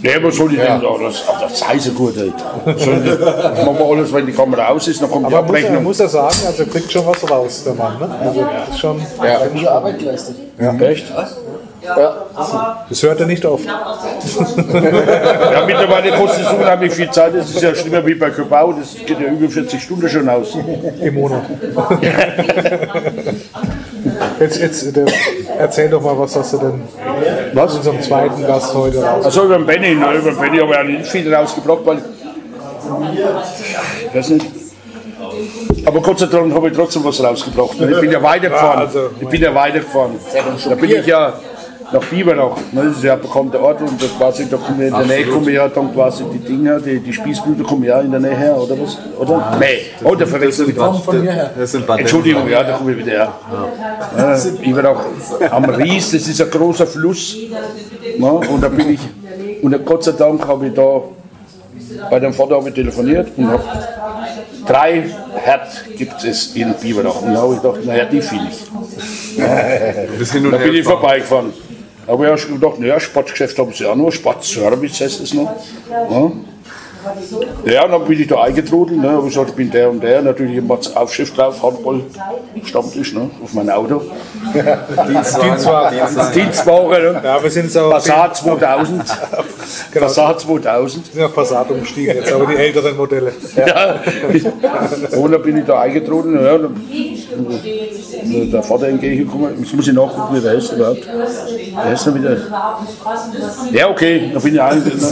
Ja, was soll ich denn da? Das, das sei so gut, ey. Ich- Das machen wir alles, wenn die Kamera aus ist, dann kommt die Aber er, Abrechnung. muss er sagen, also er kriegt schon was raus, der Mann. Ne? Also das ist schon, Ja. Gute Arbeit geleistet. Echt? Das hört er nicht oft. Ja, mittlerweile kostet es unheimlich viel Zeit. Das ist ja schlimmer wie bei Köbau. Das geht ja über 40 Stunden schon aus. Im Monat. Jetzt, jetzt äh, erzähl doch mal, was hast du denn Was? unserem zweiten Gast heute raus? Also über den Benny, ne? über den Benny habe ich auch nicht viel rausgebracht, weil. Ich weiß nicht. Aber Gott sei Dank habe ich trotzdem was rausgebracht. ne? Ich bin ja weitergefahren. Ja, also, ich bin ja weitergefahren. Da bin ich ja nach Biberach. Ne? Das ist ja ein bekannter Ort und da, quasi, da kommen ja in der Nähe kommen ja dann quasi die Dinger, die, die Spießblüter kommen ja in der Nähe her, oder was? Oder? Nee, oh, der verwechselt mich Kommen von mir her. Entschuldigung, ja, da komme ich wieder her. Ja, ich bin auch am Ries, das ist ein großer Fluss. Ne, und da bin ich, und Gott sei Dank habe ich da bei dem Vater habe ich telefoniert und habe drei Herd gibt es in Biberach. Und da habe ich gedacht, naja, die finde ich. Da bin ich vorbeigefahren. Habe ich schon gedacht, naja, Sportgeschäft haben sie auch noch, Sportservice heißt es noch. Ja. Ja, und dann bin ich da eingetrudelt, ne, habe gesagt, ich bin der und der, natürlich immer Aufschrift drauf, Handball, Stammtisch, ne, auf mein Auto. Dienstwagen. Dienstwagen, ne? Ja, wir sind auch Passat 2000. Genau. Passat 2000. wir sind auf Passat umgestiegen, jetzt aber die älteren Modelle. Ja. Und dann bin ich da eingetrudelt, ja, der Vater entgegengekommen, jetzt muss ich nachgucken, wie der heißt überhaupt. Der heißt noch wieder. Ja, okay, da bin ich eingetrudelt.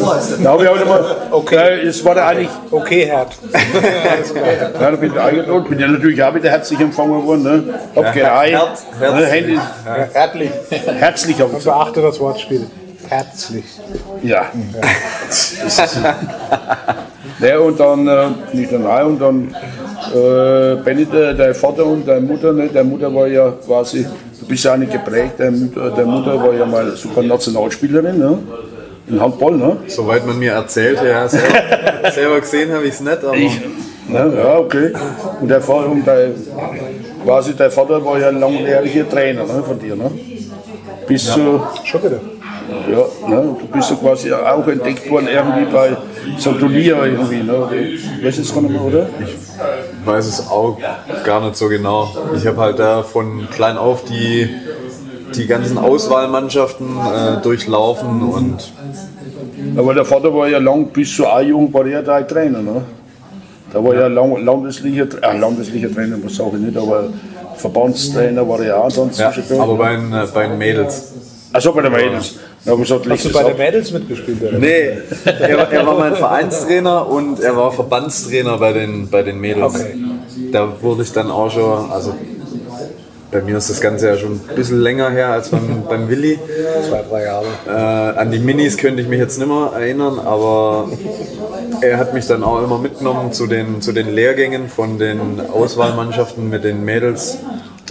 Da habe ich auch immer, okay. es war da eigentlich, Okay, Herd. ja, da bin ich eingetrudelt, bin ja natürlich auch wieder herzlich empfangen worden, ne? Hab gereiht, Herzlich. herzlich habe ich gesagt. Beachte das Wortspiel. Herzlich. Ja. ja, und dann äh, bin ich dann rein und dann äh, Benny, der, der Vater und der Mutter, ne, der Mutter war ja quasi, du bist ja auch nicht geprägt, der Mutter, der Mutter war ja mal super Nationalspielerin, ne? Im Handball, ne? Soweit man mir erzählt, ja, selber, selber gesehen habe ich es nicht, aber Ich, Ne? Ja, okay. Und der, Vater, und der, quasi der Vater war ja ein langjähriger Trainer ne, von dir. Ne? Bist du, Schon wieder. Ja, ne? du bist du quasi auch entdeckt worden irgendwie bei so Turnier irgendwie. Ne? Gar nicht mehr, oder? weiß es auch gar nicht so genau. Ich habe halt da von klein auf die, die ganzen Auswahlmannschaften äh, durchlaufen und Aber der Vater war ja lang, bis zu A-Jugend war er da Trainer. Ne? Da war ja landeslicher, äh, landeslicher Trainer, muss ich nicht, aber Verbandstrainer war er ja auch dann ja, aber bei den, äh, bei den Mädels. Achso, bei der Mädels. Ich gesagt, Hast du bei den. Mädels mitgespielt? Oder? Nee, er, war- er war mein Vereinstrainer und er war Verbandstrainer bei den, bei den Mädels. Okay. Da wurde ich dann auch schon, also bei mir ist das Ganze ja schon ein bisschen länger her als beim, beim Willi. Zwei, drei Jahre. Äh, an die Minis könnte ich mich jetzt nicht mehr erinnern, aber er hat mich dann auch immer mitgenommen zu den, zu den Lehrgängen von den Auswahlmannschaften mit den Mädels.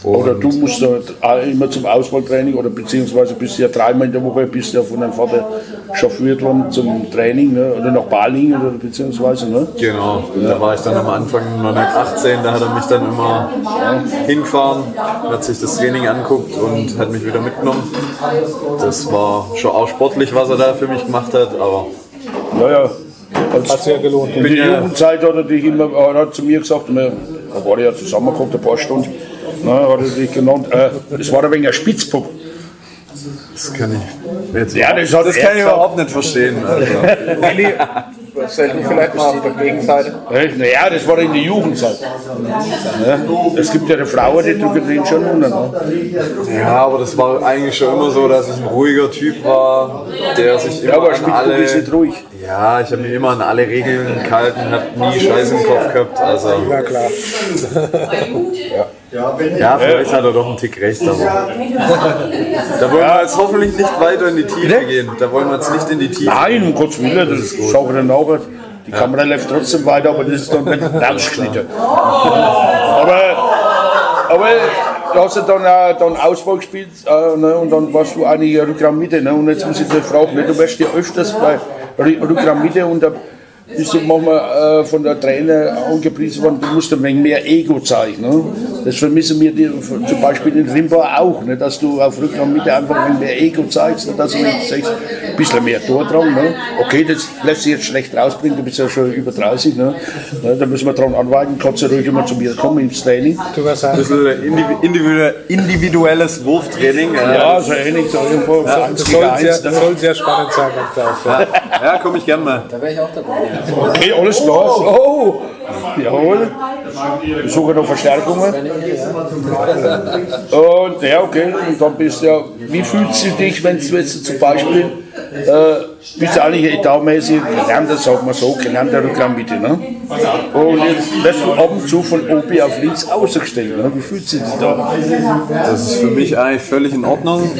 Oder du musst auch immer zum Auswahltraining oder beziehungsweise bist du ja dreimal in der Woche bist du ja von deinem Vater chauffiert worden zum Training ne? oder nach Balingen oder beziehungsweise. Ne? Genau, da war ich dann am Anfang noch nicht 18, da hat er mich dann immer hingefahren, hat sich das Training anguckt und hat mich wieder mitgenommen. Das war schon auch sportlich, was er da für mich gemacht hat, aber Naja, Hat sich ja gelohnt. in der Jugendzeit hat er dich immer, er hat zu mir gesagt, wir, da war er ja zusammengekommen, ein paar Stunden, ne, hat er dich genannt, äh, das war ein wenig ein Spitzpupp. das kann ich jetzt Ja, das hat das kann ich überhaupt nicht verstehen. Also. Willi, erzähl dich vielleicht mal auf der Gegenseite. Naja, das war in der Jugendzeit. Es gibt ja die Frauen, die drücken den schon unter. Ne? Ja, aber das war eigentlich schon immer so, dass ich ein ruhiger Typ war, der sich immer Ja, aber an alle... ruhig. Ja, ich habe mich immer an alle Regeln gehalten, habe nie Scheiß im Kopf gehabt. Also, Ja, klar. ja, vielleicht hat er doch einen Tick recht, aber da wollen wir jetzt hoffentlich nicht weiter in die Tiefe gehen. Da wollen wir jetzt nicht in die Tiefe. Nein, um Gottes Willen, das schauen wir dann nachher. Die Kamera läuft trotzdem weiter, aber das ist dann nicht rausgeschnitten. aber, aber du hast ja dann, auch dann Auswahl gespielt äh, ne, und dann warst du einige Rückraum Mitte. Ne, und jetzt muss ich dich fragen, ne, du wirst ja öfters bei Rü- Rückraum Mitte und da bist du manchmal äh, von der Trainer angepriesen worden, du musst ein wenig mehr Ego zeigen. Ne? Das vermissen wir dir zum Beispiel in Rimba auch, ne? dass du auf Rückraum Mitte einfach ein wenig mehr Ego zeigst, ne? dass du sagst, ein bisschen mehr Tordrang. Ne? Okay, das lässt sich jetzt schlecht rausbringen, du bist ja schon über 30. Ne? Ne? Da müssen wir dran anweisen, kannst du ruhig immer zu mir kommen ins Training. Du wirst Ein bisschen individu- individuelles Wurftraining. äh, Ja, so ähnlich, so irgendwo das eins soll, gegen sehr, das ne? soll sehr spannend sein. Ja. Ja, komme ich gern mal. Da wäre ich auch dabei. Okay, alles klar. Oh, jawohl. Wir suchen noch Verstärkungen. Und ja, okay, und dann bist du ja, wie fühlst du dich, wenn du jetzt zum Beispiel, äh, bist du eigentlich etatmäßig gelernter, sagen wir so, gelernter Rückraummitte, ne? Und jetzt wirst du ab und zu von oben auf links ausgestellt, ne? Wie fühlst du dich da? Das ist für mich eigentlich völlig in Ordnung,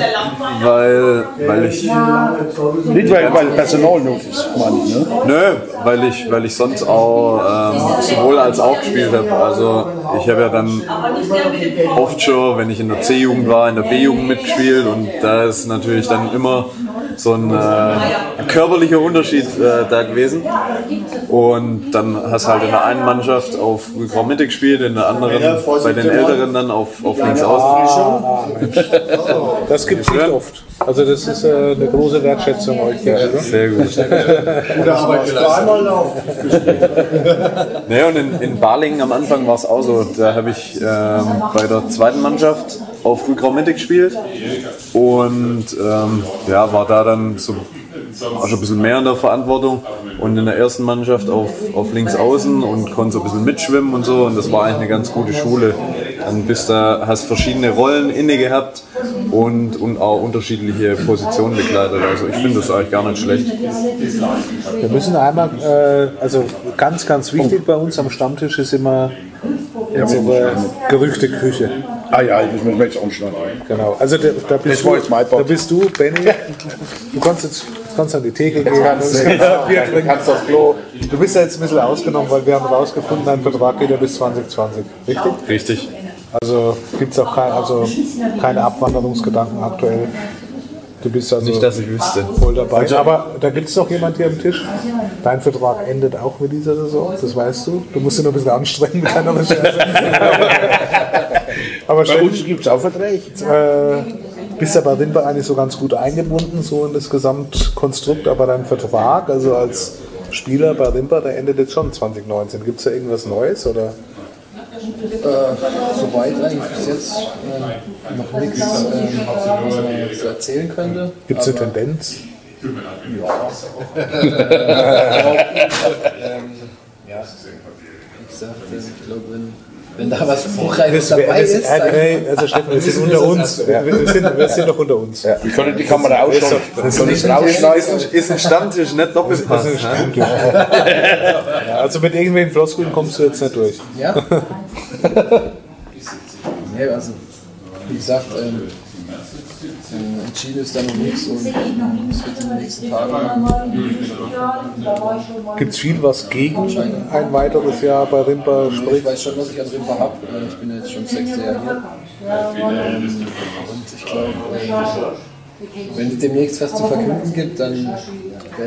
weil, weil ich Nicht, weil, weil Personalnot ist, meine ich, ne? Nö, weil ich, weil ich sonst auch ähm, sowohl als auch gespielt habe. Also ich habe ja dann oft schon, wenn ich in der C-Jugend war, in der B-Jugend mitgespielt und da ist natürlich dann immer so ein, äh, ein körperlicher Unterschied äh, da gewesen. Und dann hast du halt in der einen Mannschaft auf Rückraum Mitte gespielt, in der anderen bei den Älteren dann auf, auf links außen. Das gibt es nicht oft. Also das ist äh, eine große Wertschätzung euch gegenüber. Sehr gut. Naja, und in, in Balingen am Anfang war es auch so. Da habe ich ähm, bei der zweiten Mannschaft auf Rückraum Mitte gespielt und ähm, ja, war da dann so war schon ein bisschen mehr in der Verantwortung und in der ersten Mannschaft auf, auf links außen und konnte so ein bisschen mitschwimmen und so und das war eigentlich eine ganz gute Schule. Dann bist da, hast verschiedene Rollen inne gehabt und, und auch unterschiedliche Positionen bekleidet. Also ich finde das eigentlich gar nicht schlecht. Wir müssen einmal, äh, also ganz, ganz wichtig bei uns am Stammtisch ist immer unsere Gerüchteküche. Ah ja, das müssen wir jetzt anschneiden. Genau. Also da, da, bist Das du, da bist du, Benny. Du kannst jetzt kannst an die Theke gehen. Kannst, und ja, Bier trinken. kannst aufs Klo. Du bist ja jetzt ein bisschen ausgenommen, weil wir haben rausgefunden, dein Vertrag geht ja bis 2020. Richtig? Richtig. Also gibt es auch kein, also keine Abwanderungsgedanken aktuell. Du bist also Nicht, dass ich wüsste. voll dabei. Aber da gibt es noch jemand hier am Tisch. Dein Vertrag endet auch mit dieser Saison, das weißt du. Du musst dich noch ein bisschen anstrengen mit deiner Recherche. Aber Bei uns gibt es auch Verträge. äh, bist ja bei Rimper eigentlich so ganz gut eingebunden, so in das Gesamtkonstrukt, aber dein Vertrag, also als Spieler bei Rimper, der endet jetzt schon 2019. Gibt es da irgendwas Neues? Oder? Äh, soweit eigentlich bis jetzt äh, noch nichts, ähm, was man so erzählen könnte. Gibt es eine Tendenz? Ähm, ja, wie gesagt, äh, ich glaube, wenn, wenn da was Spruchreifes dabei ist, äh, dann, nee, also Steffen, wir sind unter uns. Wir, wir, sind, wir sind doch unter uns. Ja. Ich kann die Kamera ausschauen. Das ist rausschneiden? Ist ein Stammtisch, nicht Doppelpass. ne? Ja, also mit irgendwelchen Floskeln kommst du jetzt nicht durch. Ja? nee, also, wie gesagt, ähm, äh, entschieden ist da noch nichts und es wird in den nächsten Tagen Gibt es viel, was gegen ein weiteres Jahr bei Rimper Ich weiß schon, was ich an Rimper habe. Ich bin jetzt schon sechs Jahre hier. Und ich glaube, ähm, wenn es demnächst was zu verkünden gibt, dann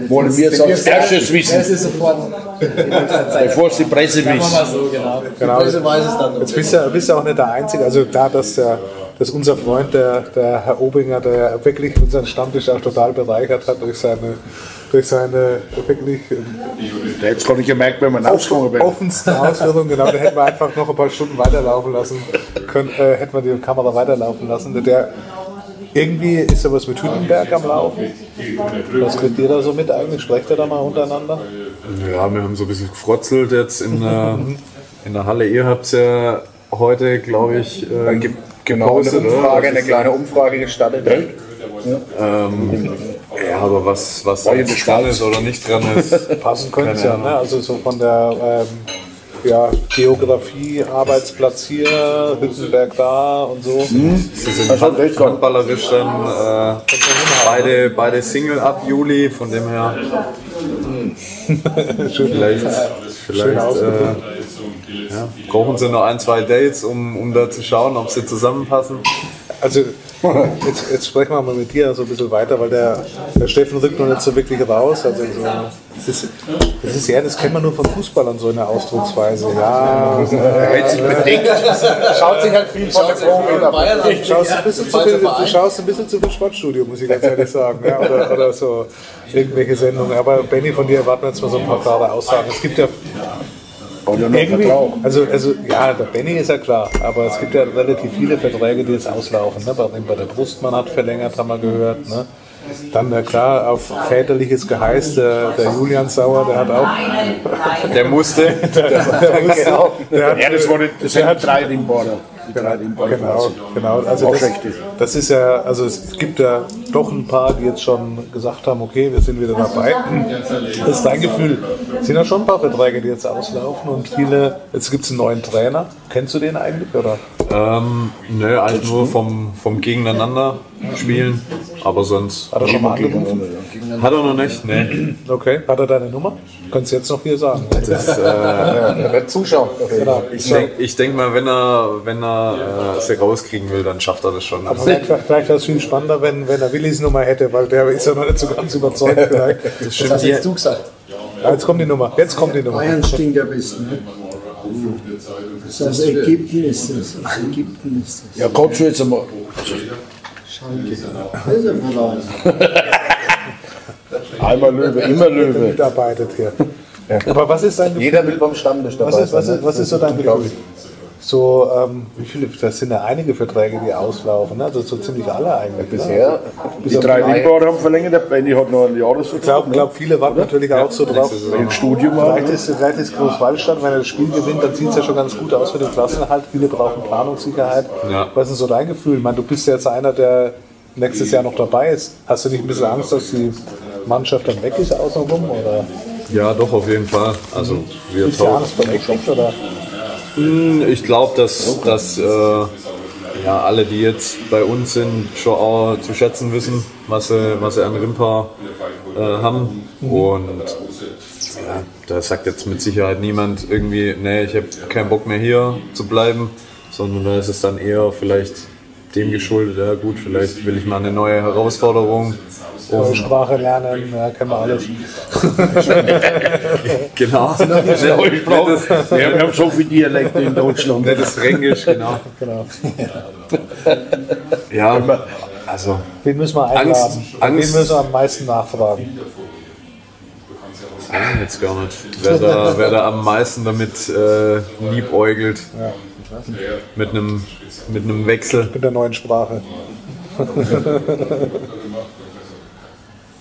Wollen wir es als erstes wissen. sofort. Bevor es die Presse wisst. so, genau. Genau. Presse weiß es dann. Jetzt bist du, bist du auch nicht der Einzige. Also da, dass, der, dass unser Freund, der, der Herr Obinger, der wirklich unseren Stammtisch auch total bereichert hat durch seine, durch seine wirklich Jetzt kann ich gemerkt, wenn man ausgefangen wird. offensten Ausführungen, genau, da hätten wir einfach noch ein paar Stunden weiterlaufen lassen können, äh, hätten wir die Kamera weiterlaufen lassen. Der, irgendwie ist da was mit Hüttenberg am Laufen. Was kriegt ihr da so mit eigentlich? Sprecht ihr da mal untereinander? Ja, wir haben so ein bisschen gefrotzelt jetzt in der, in der Halle. Ihr habt es ja heute, glaube ich, äh, ge Genau, eine gepostet, oder? Umfrage, eine kleine Umfrage gestartet. Ja, aber was, was da jetzt dran ist oder nicht dran ist, Passen könnte es ja, ne? Also so von der ähm, ja, Geografie, Arbeitsplatz hier, Hüttenberg da und so. sie sind hand, handballerisch dann äh, beide, beide Single ab Juli, von dem her vielleicht, vielleicht äh, ja, brauchen sie noch ein, zwei Dates, um, um da zu schauen, ob sie zusammenpassen. Also jetzt, jetzt sprechen wir mal mit dir so ein bisschen weiter, weil der, der Steffen rückt noch nicht so wirklich raus. Also so, das, ist, das ist ja, das kennt man nur von Fußballern so in der Ausdrucksweise. Ja, Hält sich bedeckt. schaut sich halt viel von der Profi ab. Du schaust, ein bisschen zu viel, du schaust ein bisschen zu viel Sportstudio, muss ich ganz ehrlich sagen. Ja, oder, oder so irgendwelche Sendungen. Aber Benny, von dir erwarten wir jetzt mal so ein paar klare Aussagen. Es gibt ja Oder noch irgendwie, Vertrag. also, also ja, der Benny ist ja klar, aber es gibt ja relativ viele Verträge, die jetzt auslaufen. Ne? Bei, bei der Brustmann hat verlängert, haben wir gehört. Ne? Dann äh, klar, auf väterliches Geheiß, der, der Julian Sauer, der hat auch. Der musste. Der, der, musste, der hat, Ja, das nicht, das der sind hat, drei Ringbarer. Die drei Ringbarer. Genau, genau. Also Auch das, das ist ja, also es gibt ja doch ein paar, die jetzt schon gesagt haben, okay, wir sind wieder dabei. Das ist dein Gefühl. Es sind ja schon ein paar Verträge, die jetzt auslaufen und viele, jetzt gibt es einen neuen Trainer. Kennst du den eigentlich? Oder? Ähm, nö, halt nur vom, vom Gegeneinander spielen, aber sonst Hat er schon mal angerufen? hat er noch nicht. Nee. Okay. Hat er deine Nummer? Kannst du jetzt noch hier sagen. Das, äh, Er wird zuschauen. Genau. ich denke ich denk mal, wenn er, wenn er äh, sie rauskriegen will, dann schafft er das schon. Aber vielleicht, vielleicht wäre es viel spannender, wenn, wenn er Willis Nummer hätte, weil der ist ja noch nicht so ganz überzeugt vielleicht. Das hast jetzt du gesagt. Ja, jetzt kommt die Nummer. Jetzt kommt die Nummer. Bayern stinkt am besten. Ne? Das Ägypten ist das. Aus Ägypten ist das. Ja, Gott jetzt einmal. Ist ja verloren. Einmal Löwe, immer Löwe. Mitarbeitet hier. Aber was ist dein Gefühl? Jeder will beim Stammtisch dabei Was ist, was ist, ne? was ist so dein Gefühl? So, ähm, wie viele, das sind ja einige Verträge, die auslaufen, ne? also so ziemlich alle eigentlich. Bisher. Die drei Ringbarer haben verlängert, der Benny hat noch einen Ich Jahresvertrag. glaube, glaub, viele warten natürlich auch so drauf. Im Studium war. Vielleicht ist, vielleicht ist Großwaldstadt, wenn er das Spiel gewinnt, dann sieht es ja schon ganz gut aus für den Klassenerhalt. Viele brauchen Planungssicherheit. Ja. Was ist denn so dein Gefühl? Ich meine, du bist ja jetzt einer, der nächstes Jahr noch dabei ist. Hast du nicht ein bisschen Angst, dass die Mannschaft dann weg ist außenrum? Oder Ja, doch, auf jeden Fall. Also, wir ist die. Angst vor Wegschritt? Oder? Ich glaube, dass, dass äh, ja, alle, die jetzt bei uns sind, schon auch zu schätzen wissen, was sie, was sie an Rimpa äh, haben. Und ja, da sagt jetzt mit Sicherheit niemand irgendwie, nee, ich habe keinen Bock mehr hier zu bleiben, sondern da ist es dann eher vielleicht dem geschuldet, ja gut, vielleicht will ich mal eine neue Herausforderung. Neue Sprache lernen, ja, kennen wir alles. Genau. Sprache. Ja, wir haben so viele Dialekte in Deutschland. Nicht das Fränkisch, genau. genau. Ja, also Wen müssen wir einladen? Angst- Wen Angst- müssen wir am meisten nachfragen? weiß ich jetzt gar nicht, wer da, wer da am meisten damit äh, liebäugelt. Mit einem mit einem Wechsel. Mit der neuen Sprache.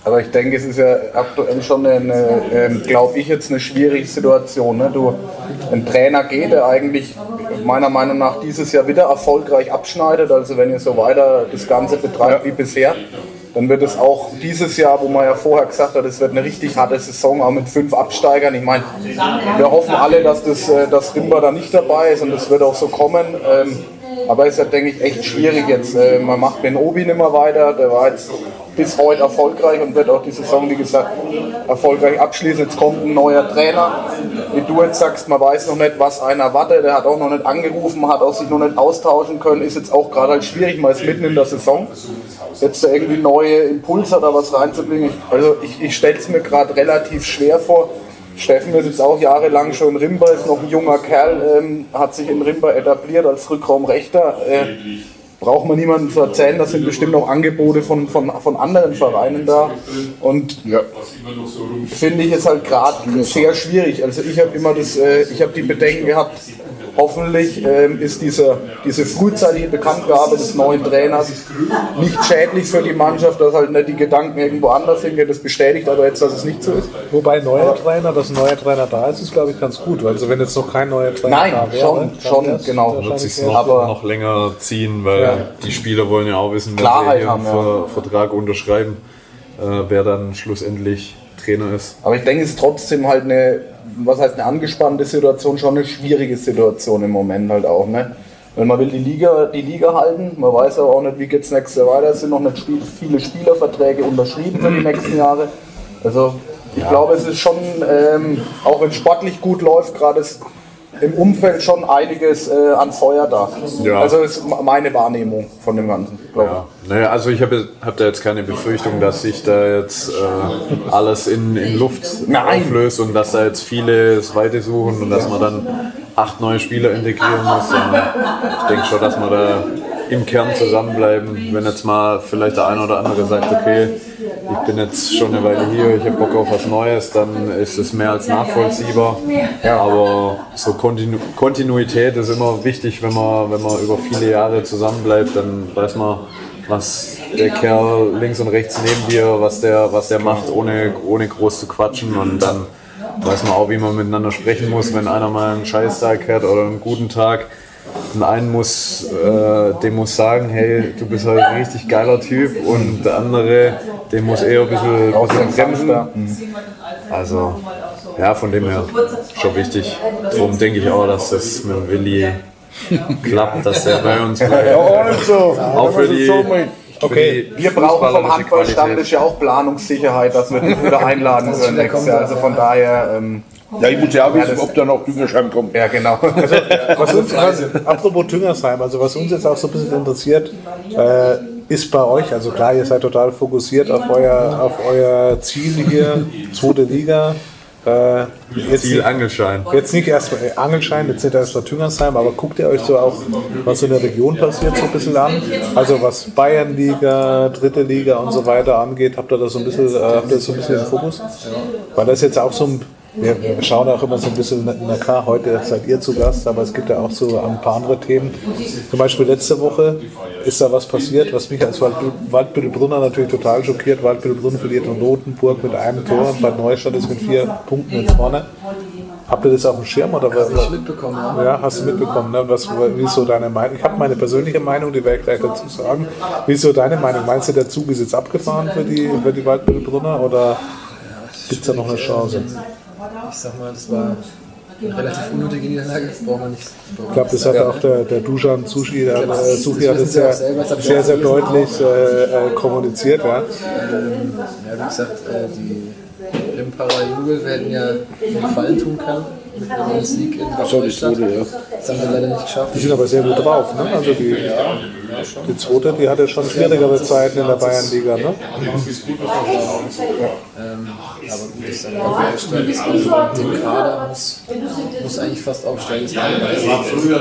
Aber ich denke, es ist ja aktuell schon eine, ähm, glaube ich, jetzt eine schwierige Situation. Ne? Du, ein Trainer geht, der eigentlich meiner Meinung nach dieses Jahr wieder erfolgreich abschneidet. Also wenn ihr so weiter das Ganze betreibt wie bisher, dann wird es auch dieses Jahr, wo man ja vorher gesagt hat, es wird eine richtig harte Saison, auch mit fünf Absteigern. Ich meine, wir hoffen alle, dass das äh, dass Rimba da nicht dabei ist und das wird auch so kommen. Ähm, aber es ist ja, denke ich, echt schwierig jetzt. Äh, man macht den Obi nicht mehr weiter, der war jetzt bis heute erfolgreich und wird auch die Saison, wie gesagt, erfolgreich abschließen. Jetzt kommt ein neuer Trainer. Wie du jetzt sagst, man weiß noch nicht, was einer wartet. Der hat auch noch nicht angerufen, hat auch sich noch nicht austauschen können. Ist jetzt auch gerade halt schwierig, man ist mitten in der Saison. Jetzt da irgendwie neue Impulse oder was reinzubringen. Also ich, ich stelle es mir gerade relativ schwer vor. Steffen ist jetzt auch jahrelang schon in Rimba, ist noch ein junger Kerl, ähm, hat sich in Rimba etabliert als Rückraumrechter. Äh, braucht man niemandem zu erzählen, da sind bestimmt auch Angebote von, von, von anderen Vereinen da. Und finde ich es halt gerade sehr schwierig. Also ich habe immer das, äh, ich habe die Bedenken gehabt, hoffentlich ähm, ist diese, diese frühzeitige Bekanntgabe des neuen Trainers nicht schädlich für die Mannschaft, dass halt nicht die Gedanken irgendwo anders hingehen. Das bestätigt aber jetzt, dass es nicht so ist. Wobei neuer Trainer, dass ein neuer Trainer da ist, ist glaube ich ganz gut. Also wenn jetzt noch kein neuer Trainer Nein, da wäre, schon, dann schon, genau. Wird sich noch, Aber- noch länger ziehen, weil Ja. die Spieler wollen ja auch wissen, wenn sie haben, Ver Vertrag unterschreiben, äh, wer dann schlussendlich Trainer ist. Aber ich denke, es ist trotzdem halt eine, was heißt eine angespannte Situation, schon eine schwierige Situation im Moment halt auch. Ne? Weil man will die Liga, die Liga halten, man weiß aber auch nicht, wie geht es nächstes Jahr weiter. Es sind noch nicht Spiel, viele Spielerverträge unterschrieben für die nächsten Jahre. Also ich glaube, es ist schon, ähm, auch wenn sportlich gut läuft, gerade ist im Umfeld schon einiges äh, an Feuer da. Ja. Also ist meine Wahrnehmung von dem Ganzen. glaube ich. Ja. Naja, also ich habe hab da jetzt keine Befürchtung, dass sich da jetzt äh, alles in, in Luft Nein. auflöst und dass da jetzt viele das Weite suchen und dass man dann acht neue Spieler integrieren muss. Ich denke schon, dass wir da im Kern zusammenbleiben. Wenn jetzt mal vielleicht der eine oder andere sagt, okay, ich bin jetzt schon eine Weile hier, ich habe Bock auf was Neues, dann ist es mehr als nachvollziehbar. Aber so Kontinu Kontinuität ist immer wichtig, wenn man, wenn man über viele Jahre zusammenbleibt, dann weiß man, was der Kerl links und rechts neben dir, was der, was der macht, ohne, ohne groß zu quatschen und dann weiß man auch, wie man miteinander sprechen muss, wenn einer mal einen Scheißtag hat oder einen guten Tag. Und einen muss, äh, dem muss sagen, hey, du bist halt ein richtig geiler Typ und der andere, dem muss eher ein bisschen, ein bisschen bremsen. Also, ja, von dem her schon wichtig. Darum denke ich auch, dass das mit dem Willi klappt, dass der bei uns bleibt. Also, Auch für die, Okay, für die Wir brauchen vom fußballerische Handballstammtisch ja auch Planungssicherheit, dass wir den wieder einladen können nächstes Jahr. Also von daher, ähm, Ja, ich muss ja auch wissen, das- ob da noch Düngerschein kommt. ja genau. Was uns, was, apropos Tüngersheim, also was uns jetzt auch so ein bisschen interessiert, äh, ist bei euch, also klar, ihr seid total fokussiert auf euer, auf euer Ziel hier, zweite Liga. Äh, jetzt, Ziel Angelschein. jetzt nicht erstmal äh, Angelschein, jetzt nicht erstmal Tüngersheim, aber guckt ihr euch so auch, was in der Region passiert, so ein bisschen an? Also was Bayernliga, dritte Liga und so weiter angeht, habt ihr da so ein bisschen, äh, habt ihr das so ein bisschen im Fokus? Weil das jetzt auch so ein wir schauen auch immer so ein bisschen, na klar, heute seid ihr zu Gast, aber es gibt ja auch so ein paar andere Themen. Zum Beispiel letzte Woche ist da was passiert, was mich als Wald- Waldbüttelbrunner natürlich total schockiert. Waldbüttelbrunn verliert in Rotenburg mit einem Tor und Bad Neustadt ist mit vier Punkten jetzt vorne. Habt ihr das auf dem Schirm oder was? Ich mitbekommen, ja. Ja, hast du mitbekommen, ne? Was, wie ist so deine Meinung? Ich habe meine persönliche Meinung, die werde ich gleich dazu sagen. Wie ist so deine Meinung? Meinst du, der Zug ist jetzt abgefahren für die, für die Waldbüttelbrunner oder gibt es da noch eine Chance? Ich sag mal, das war eine relativ unnötige Niederlage. Das braucht man nicht. Ich glaube, das hat auch der, der Dusan Sushi, der, Genau. äh, Suchi hat Das sehr, sehr, sehr deutlich äh, kommuniziert. Ja. Ähm, ja, wie gesagt, äh, die Rimparer Jugend werden ja einen Gefallen tun können. Sieg in Ach so, die zweite, ja. Das haben wir leider nicht geschafft. Die sind aber sehr gut drauf, ne? Also die, die zweite, die hatte schon schwierigere Zeiten in der Bayernliga, ne? Ähm, aber gut, das ist eine Aufstellung, das also den Kader muss, muss eigentlich fast aufsteigen.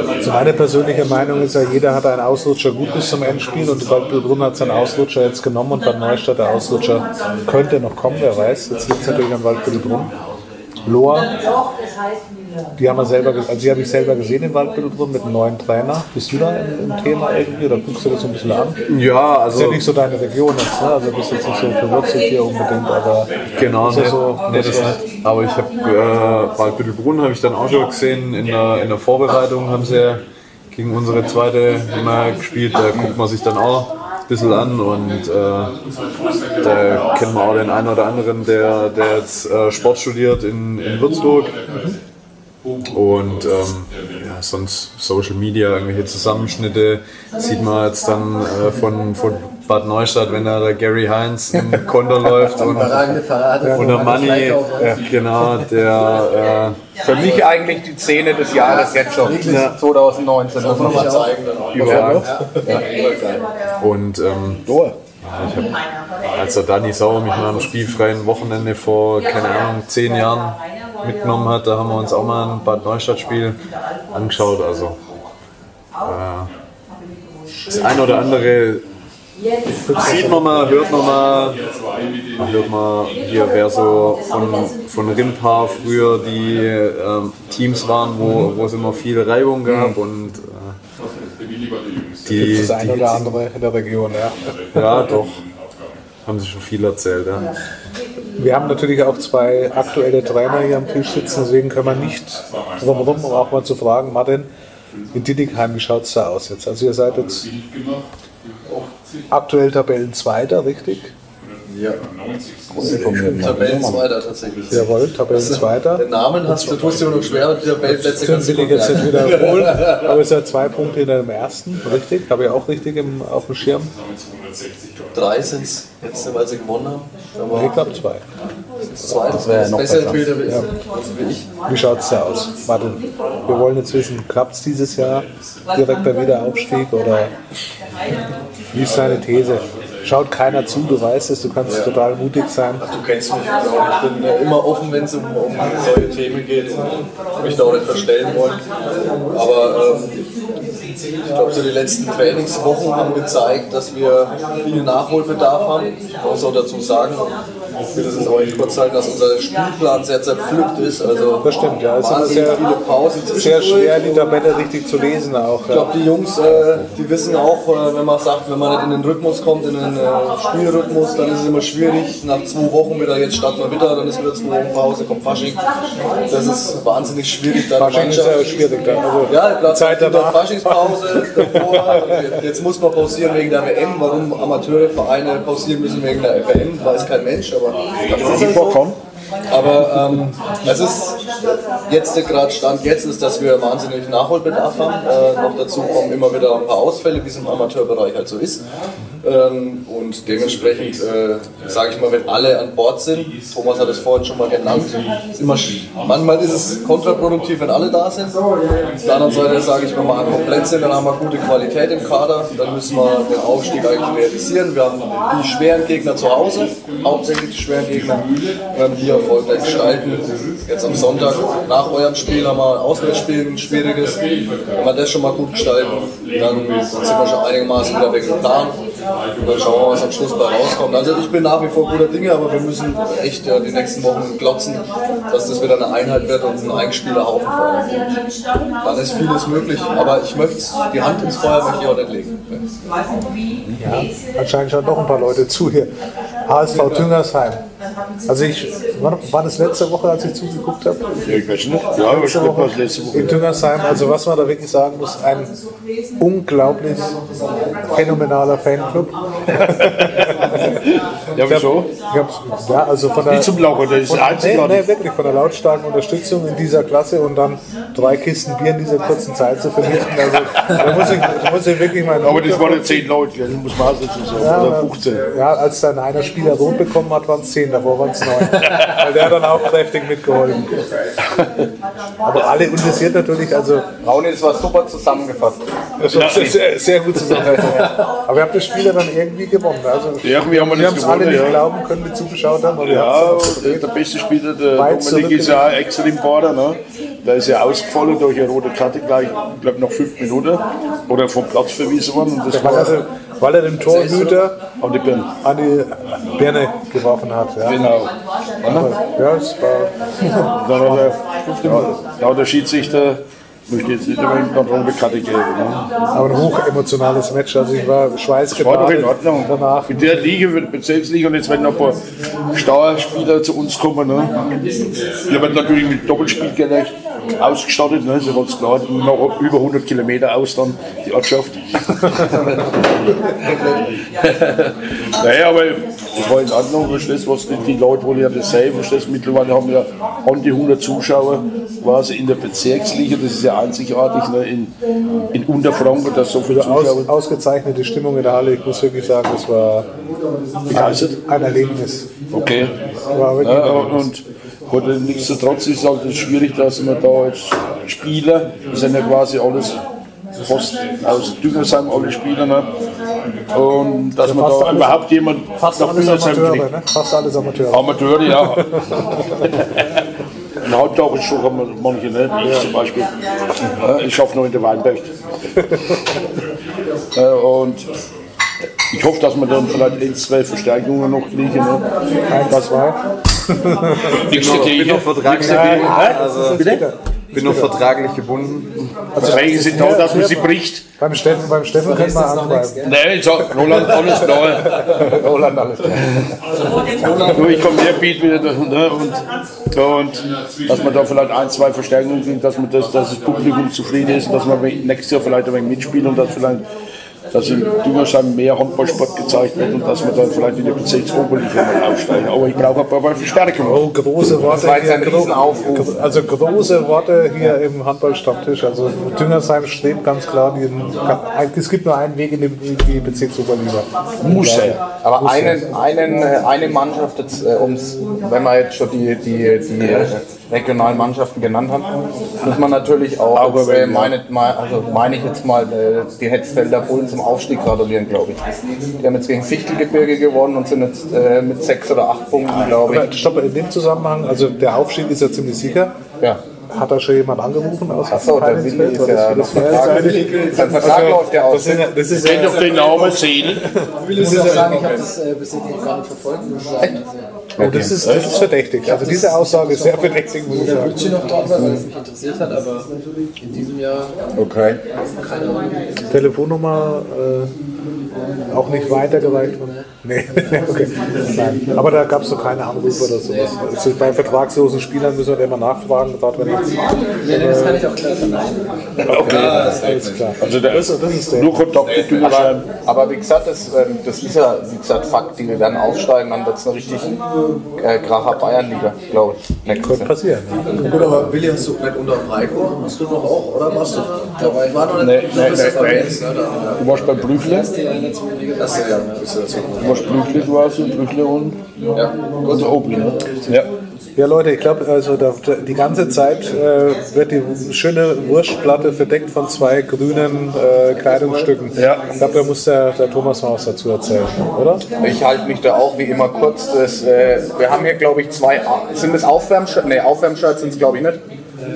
Also meine persönliche Meinung ist ja, jeder hat einen Ausrutscher gut bis zum Endspiel und Waldbüttelbrunn hat seinen Ausrutscher jetzt genommen und Bad Neustadt der Ausrutscher könnte noch kommen, wer weiß. Jetzt liegt es natürlich an Waldbüttelbrunn. Lohr, die haben wir selber, also die habe ich selber gesehen in Waldbüttelbrunn mit einem neuen Trainer. Bist du da im, im Thema irgendwie oder guckst du das so ein bisschen an? Ja, Ist ja also nicht so deine Region jetzt, ne? Also bist jetzt nicht so verwurzelt hier unbedingt, aber genau, ist ne, so, ne, das das nicht. aber ich habe äh, Waldbüttelbrunn habe ich dann auch schon gesehen in der, in der Vorbereitung haben sie ja gegen unsere zweite immer gespielt. Da guckt man sich dann auch bisschen an und äh, da kennen wir auch den einen oder anderen, der, der jetzt äh, Sport studiert in, in Würzburg. Und ähm, ja, sonst Social Media, irgendwelche Zusammenschnitte sieht man jetzt dann äh, von, von Bad Neustadt, wenn da der Gary Heinz im Konto läuft und, Parade. und der Money, ja, genau, der Für mich eigentlich die Szene des Jahres jetzt schon. 2019, muss man mal zeigen. äh, überragend. Und ähm, ich hab, als der Danny Sauer mich mal am spielfreien Wochenende vor, keine Ahnung, zehn Jahren mitgenommen hat, da haben wir uns auch mal ein Bad Neustadt-Spiel angeschaut. Also äh, das ein oder andere sieht man mal, hört man mal, hört man hier, wer so von, von Rimpa früher die ähm, Teams waren, wo, wo es immer viel Reibung gab und äh, die, das eine die, oder andere in der Region, ja. ja, doch. Haben sie schon viel erzählt, ja. Wir haben natürlich auch zwei aktuelle Trainer hier am Tisch sitzen, deswegen können wir nicht drumherum, um auch mal zu fragen, Martin, in Dittigheim, wie schaut es da aus jetzt? Also ihr seid jetzt aktuell Tabellenzweiter, richtig? Tabellenzweiter tatsächlich. Jawohl, Tabellenzweiter. Den Namen hast du, tust dir nur noch schwer, die Tabellenplätze kannst du jetzt nicht wiederholen, aber ihr seid zwei Punkte hinter dem ersten, richtig? Habe ich auch richtig im, auf dem Schirm? Drei sind es jetzt, weil sie gewonnen haben. Aber Ich glaube zwei. zwei, das wäre wäre noch besser besser. Bilder wie wie ich. Wie schaut es da aus? Martin, wir wollen jetzt wissen, klappt es dieses Jahr? Direkter Wiederaufstieg oder wie ist deine These? Schaut keiner zu, du weißt es, du kannst total mutig sein. Du kennst mich, ich bin äh, immer offen, wenn es um, um solche Themen geht und mich da auch nicht verstellen wollen. Aber ähm, ich glaube, so die letzten Trainingswochen haben gezeigt, dass wir viel Nachholbedarf haben. Ich muss auch dazu sagen, ich will das jetzt auch nicht kurz halten, dass unser Spielplan sehr zerpflückt ist. Also Das stimmt, ja. Es ist sehr, viele Pausen sehr schwer, die Tabelle richtig zu lesen auch. Ich glaube, die Jungs, äh, die wissen auch, äh, wenn man sagt, wenn man nicht in den Rhythmus kommt, in den äh, Spielrhythmus, dann ist es immer schwierig. Nach zwei Wochen wieder, jetzt starten wir wieder, dann ist wieder zwei Wochen Pause, kommt Fasching. Das ist wahnsinnig schwierig. Dann Fasching ist ja schwierig dann. Also ja, klar, Zeit danach. Faschingspause davor. und Jetzt muss man pausieren wegen der WM. Warum Amateurvereine pausieren müssen wegen der WM, weiß kein Mensch. Aber das ist halt so. Aber ähm, es ist jetzt der gerade Stand jetzt ist, dass wir wahnsinnig Nachholbedarf haben. Äh, noch dazu kommen immer wieder ein paar Ausfälle, wie es im Amateurbereich halt so ist. Ähm, und dementsprechend äh, sage ich mal, wenn alle an Bord sind, Thomas hat es vorhin schon mal genannt, ist immer, manchmal ist es kontraproduktiv, wenn alle da sind. Auf der anderen Seite sage ich, wenn wir komplett sind, dann haben wir gute Qualität im Kader, dann müssen wir den Aufstieg eigentlich realisieren. Wir haben die schweren Gegner zu Hause, hauptsächlich die schweren Gegner, werden die erfolgreich gestalten. Jetzt am Sonntag nach eurem Spiel haben wir ein Auswärtsspiel, ein schwieriges. Wenn wir das schon mal gut gestalten, dann sind wir schon einigermaßen wieder weg im Plan. Dann schauen wir, was am Schluss bei rauskommt. Also ich bin nach wie vor guter Dinge, aber wir müssen echt ja, die nächsten Wochen glotzen, dass das wieder eine Einheit wird und ein eingespielter Haufen vor allem. Dann ist vieles möglich, aber ich möchte die Hand ins Feuer möchte ich auch nicht legen. Anscheinend schauen doch ein paar Leute zu hier. HSV Tüngersheim. Also ich, war, war das letzte Woche, als ich zugeguckt habe? Ja, ich weiß nicht. Ja, ich glaube, das letzte Woche. In Tüngersheim, also was man da wirklich sagen muss, ein unglaublich phänomenaler Fanclub. Ja, wieso? Ich ja, also von der, Nicht zum Lachen, das ist von, nee, nee, wirklich von der lautstarken Unterstützung in dieser Klasse und dann drei Kisten Bier in dieser kurzen Zeit zu vernichten. Also da muss ich, da muss ich wirklich mal Aber das waren ja 10 Leute, das muss man dazu sagen. ja, Oder 15. ja, als dann einer Spieler rot bekommen hat, waren es zehn. Da Vorwärtsneun. Weil der hat dann auch kräftig mitgeholfen. Aber alle interessiert natürlich, also Brauni, das war super zusammengefasst. das war sehr, sehr, gut zusammen. Aber ihr habt das Spiel ja dann irgendwie gewonnen. Also, Irgendwie haben wir haben es alle nicht ja. glauben können, die zugeschaut haben. Ja, der, der beste Spieler, der Dominik ist ja auch extrem Bader, ne? Der ist ja ausgefallen durch eine rote Karte gleich, ich glaube nach fünf Minuten. Oder vom Platz verwiesen worden. Und das weil, war also, weil er den Torhüter an die Birne. an die Birne geworfen hat. Ja, Genau. ja es war ja, da hat der Schiedsrichter, möchte jetzt nicht unbedingt eine rote Karte geben. Ne? aber ein hochemotionales Match. Also ich war War doch schweißgebadet in Ordnung. danach. Mit der Liga, der Bezirksliga und jetzt werden noch ein paar Starspieler zu uns kommen. Ne? Wir werden natürlich mit Doppelspielgerecht ausgestattet, ne? ist ganz klar. Noch über 100 Kilometer aus dann die Ortschaft. naja, aber das war in Ordnung, verstehst, was die, die Leute wollen ja das sehen, verstehst, mittlerweile haben wir an die 100 Zuschauer quasi in der Bezirksliga, das ist ja einzigartig ne? in, in Unterfranken, dass so viele Aus, Zuschauer ausgezeichnete Stimmung in der Halle. Ich muss wirklich sagen, das war begeistert. ein Erlebnis. Okay. War wirklich Ja, ein und, und nichtsdestotrotz ist es halt schwierig, dass man da als Spieler, das sind ja quasi alles fast aus Düngersheim alle Spieler, ne? Und dass man fast da alles- überhaupt jemand Fast alles Amateure, kriegt. ne? Fast alles Amateure. Amateure, ja. Ein Halbtagesschuh haben wir manche nicht, ich zum Beispiel. Ja, Ich schaffe noch in der Weinberg. Äh, Und ich hoffe, dass wir dann vielleicht ein, zwei Verstärkungen noch kriegen. Ne? Eins, zwei. Nichts dagegen. gebunden. Also, Bitte? Bin noch vertraglich gebunden. Verträge sind da, dass man sie bricht. Beim Steffen, beim Steffen können wir anschreiben. Nein, ich sag, Roland, alles klar. Roland, alles klar. Nur ich komme mehr Beat wieder ne, und, und dass man da vielleicht ein, zwei Verstärkungen kriegt, dass, man das, dass das Publikum zufrieden ist, dass man nächstes Jahr vielleicht ein wenig mitspielt und dass vielleicht dass in Düngersheim mehr Handballsport gezeigt wird und dass wir dann vielleicht in der Bezirksoberliga mal aufsteigen. Aber ich brauche ein paar Verstärkungen. Oh, große Worte. war jetzt ein Riesenaufruf. Also große Worte hier im Handballstammtisch. Also Düngersheim steht ganz klar, die, es gibt nur einen Weg in die, Bezirksoberliga. Muss er. Aber einen, einen, eine Mannschaft, jetzt, äh, um's, wenn wir jetzt schon die, die, die äh, regionalen Mannschaften genannt haben, muss man natürlich auch, Aber jetzt, äh, meine, mein- also meine ich jetzt mal, äh, die Hetzfelder Bullen zum Aufstieg gratulieren, glaube ich. Die haben jetzt gegen Fichtelgebirge gewonnen und sind jetzt äh, mit sechs oder acht Punkten, glaube Aber ich. stopp, in dem Zusammenhang, also der Aufstieg ist ja ziemlich sicher. Ja. Hat da schon jemand angerufen aus Achso, der Willi ist ja noch Vertrag. Sein Vertrag läuft ja Das, aus. das ist ja, doch den Namen sehen. Ich muss auch sagen, ich habe das äh, bis jetzt noch gar nicht verfolgt. Oh, das, ist, das ist verdächtig. Also diese Aussage ist sehr verdächtig, muss ich der sagen. Brötchen noch dort war, weil es mich interessiert hat, aber in diesem Jahr Okay. keine Ahnung. Telefonnummer äh, auch nicht weitergereicht worden? Nee, okay. Nein. Aber da gab es doch keine Anrufe oder sowas. Also bei vertragslosen Spielern müssen wir immer nachfragen, gerade wenn Nee, nee, das kann ich auch klar verneinen. Okay. alles klar. Also der, Das, das ist der. nur Kontakt mit Düngersheim. Aber wie gesagt, das, ähm, das ist ja, wie gesagt, Fakt, die werden aufsteigen, dann wird es eine richtig äh, Kracher Bayernliga, glaube ich. Nächstes Könnte passieren. Ja. Gut, aber Willi, hast du nicht unter dem Heiko? Hast du noch auch, oder warst du? Da war ich noch nicht. Nee, nee, nee, nee. Ne? Da- Du warst bei Brüchle, ist ja, bist du dazu du warst Brüchle quasi, Brüchle und ja. und Obli. Ne? Ja. Ja, Leute, ich glaube, also da, die ganze Zeit äh, wird die schöne Wurstplatte verdeckt von zwei grünen äh, Kleidungsstücken. Ja. Ich glaube, da muss der, der Thomas mal was dazu erzählen, oder? Ich halte mich da auch wie immer kurz. Das, äh, wir haben hier, glaube ich, zwei. Sind das Aufwärmshirts? Ne, Aufwärmshirts sind es, glaube ich, nicht.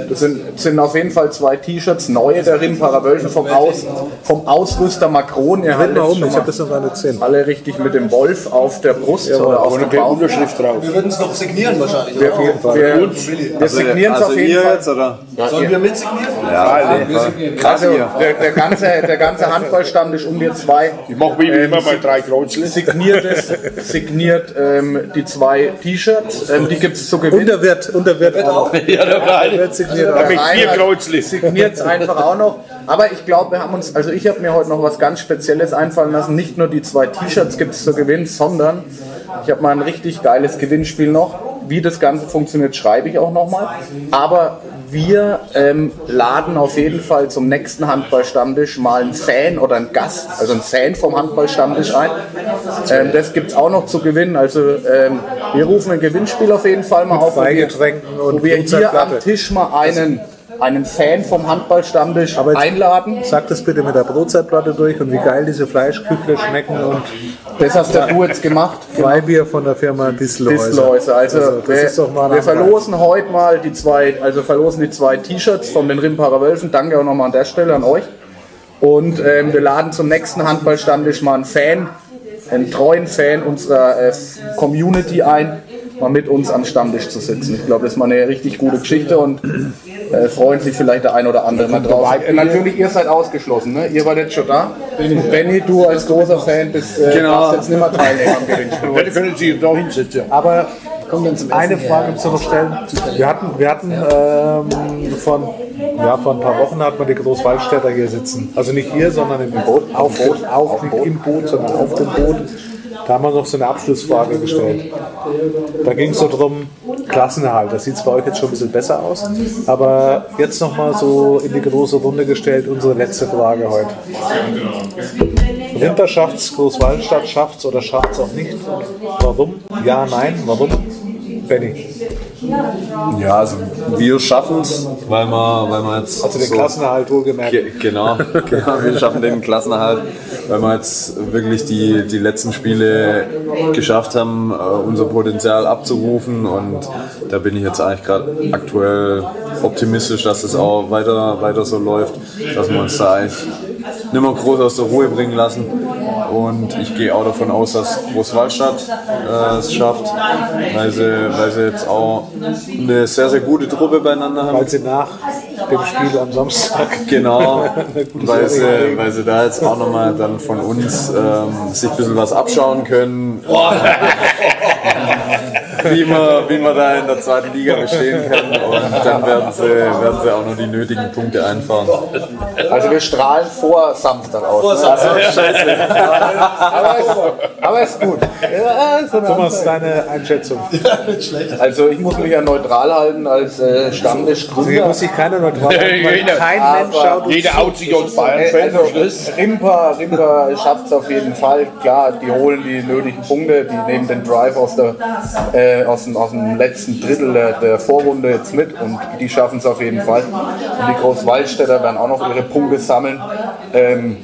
Das sind, sind auf jeden Fall zwei T-Shirts, neue der Rimparabölfen vom, Aus, vom Ausrüster Macron. Haltet mal um, ich mal habe das noch gar nicht gesehen. alle richtig mit dem Wolf auf der Brust oder auf Und dem Bauch. Unterschrift drauf. Wir würden es noch signieren wahrscheinlich. Wir, wir, wir, wir signieren es also auf jeden ihr Fall. jetzt, oder? Sollen wir mitsignieren? Ja, Also der, der ganze, der ganze Handballstammtisch um wir zwei Ich mache wie immer bei drei Kreuzle. signiert, es, signiert ähm, die zwei T-Shirts. Ähm, die gibt es zu Und gewinnen. der Wirt, und der Wirt auch. Ja, Der. Signiert Da auch. mit vier Kreuzle. signiert es einfach auch noch. Aber ich glaube, wir haben uns, also ich habe mir heute noch was ganz Spezielles einfallen lassen. Nicht nur die zwei T-Shirts gibt es zu gewinnen, sondern ich habe mal ein richtig geiles Gewinnspiel noch. Wie das Ganze funktioniert, schreibe ich auch nochmal. Aber wir ähm, laden auf jeden Fall zum nächsten Handballstammtisch mal einen Fan oder einen Gast, also einen Fan vom Handballstammtisch ein. Ähm, das gibt es auch noch zu gewinnen. Also ähm, Wir rufen ein Gewinnspiel auf jeden Fall mal auf, wo wir, wo und wir hier am. Tisch mal einen, einen Fan vom Handballstammtisch einladen. Sag das bitte mit der Brotzeitplatte durch und wie geil diese Fleischküchle schmecken und Das hast ja du jetzt gemacht. Freibier von der Firma Distelhäuser. Distelhäuser. Also, das wir, wir verlosen heute mal die zwei, also verlosen die zwei T-Shirts von den Rimparer Wölfen. Danke auch nochmal an der Stelle an euch. Und ähm, wir laden zum nächsten Handballstammtisch mal einen Fan, einen treuen Fan unserer äh, Community ein, mal mit uns am Stammtisch zu sitzen. Ich glaube, das ist mal eine richtig gute Geschichte und äh, freuen sich vielleicht der ein oder andere mal drauf. Natürlich, ihr seid ausgeschlossen, ne? Ihr wart jetzt schon da. Benny, du als großer Fan bist, äh, Genau. darfst jetzt nicht mehr teilnehmen am Gewinnspiel. Können Sie da hinsetzen. Aber eine. Frage müssen wir noch stellen. Wir hatten, wir hatten ähm, von, ja, vor ein paar Wochen hatten wir die Großwaldstädter hier sitzen. Also nicht hier, sondern im Boot. Auf, Boot, auf, nicht im Boot, sondern auf dem Boot. Da haben wir noch so eine Abschlussfrage gestellt. Da ging es so drum, Klassenerhalt. Das sieht bei euch jetzt schon ein bisschen besser aus. Aber jetzt nochmal so in die große Runde gestellt, unsere letzte Frage heute. Rimper schafft's, Großwaldstadt schafft's oder schafft's auch nicht? Warum? Ja, nein, warum? Benny. Ja, also wir schaffen es, weil wir, weil wir jetzt. Also den so- Klassenerhalt wohlgemerkt. Ge genau, genau, wir schaffen den Klassenerhalt, weil wir jetzt wirklich die, die letzten Spiele geschafft haben, äh, unser Potenzial abzurufen und da bin ich jetzt eigentlich gerade aktuell optimistisch, dass es auch weiter, weiter so läuft, dass wir uns da eigentlich nicht mehr groß aus der Ruhe bringen lassen und ich gehe auch davon aus, dass Großwaldstadt äh, es schafft, weil sie, weil sie jetzt auch eine sehr, sehr gute Truppe beieinander haben. Weil sie nach dem Spiel am Samstag Genau, weil sie, weil sie da jetzt auch nochmal dann von uns ähm, sich ein bisschen was abschauen können. Wie, man, wie man da in der zweiten Liga bestehen kann. Und dann werden sie, werden sie auch noch die nötigen Punkte einfahren. Also wir strahlen vor Samstag aus. Vor aber, ist, aber ist gut. Ja, ist Thomas, deine Einschätzung. Also ich muss mich ja neutral halten als äh, Hier Stammtischgründer. muss sich keiner neutral halten, weil Jeder. kein Aber Mensch schaut uns Jeder haut sich als Bayern-Fan Also Schluss. Rimper, Rimper schafft es auf jeden Fall. Klar, die holen die nötigen Punkte, die nehmen den Drive aus, der, äh, aus, dem, aus dem letzten Drittel der, der Vorrunde jetzt mit und die schaffen es auf jeden Fall. Und die Großwaldstädter werden auch noch ihre Punkte sammeln. Ähm,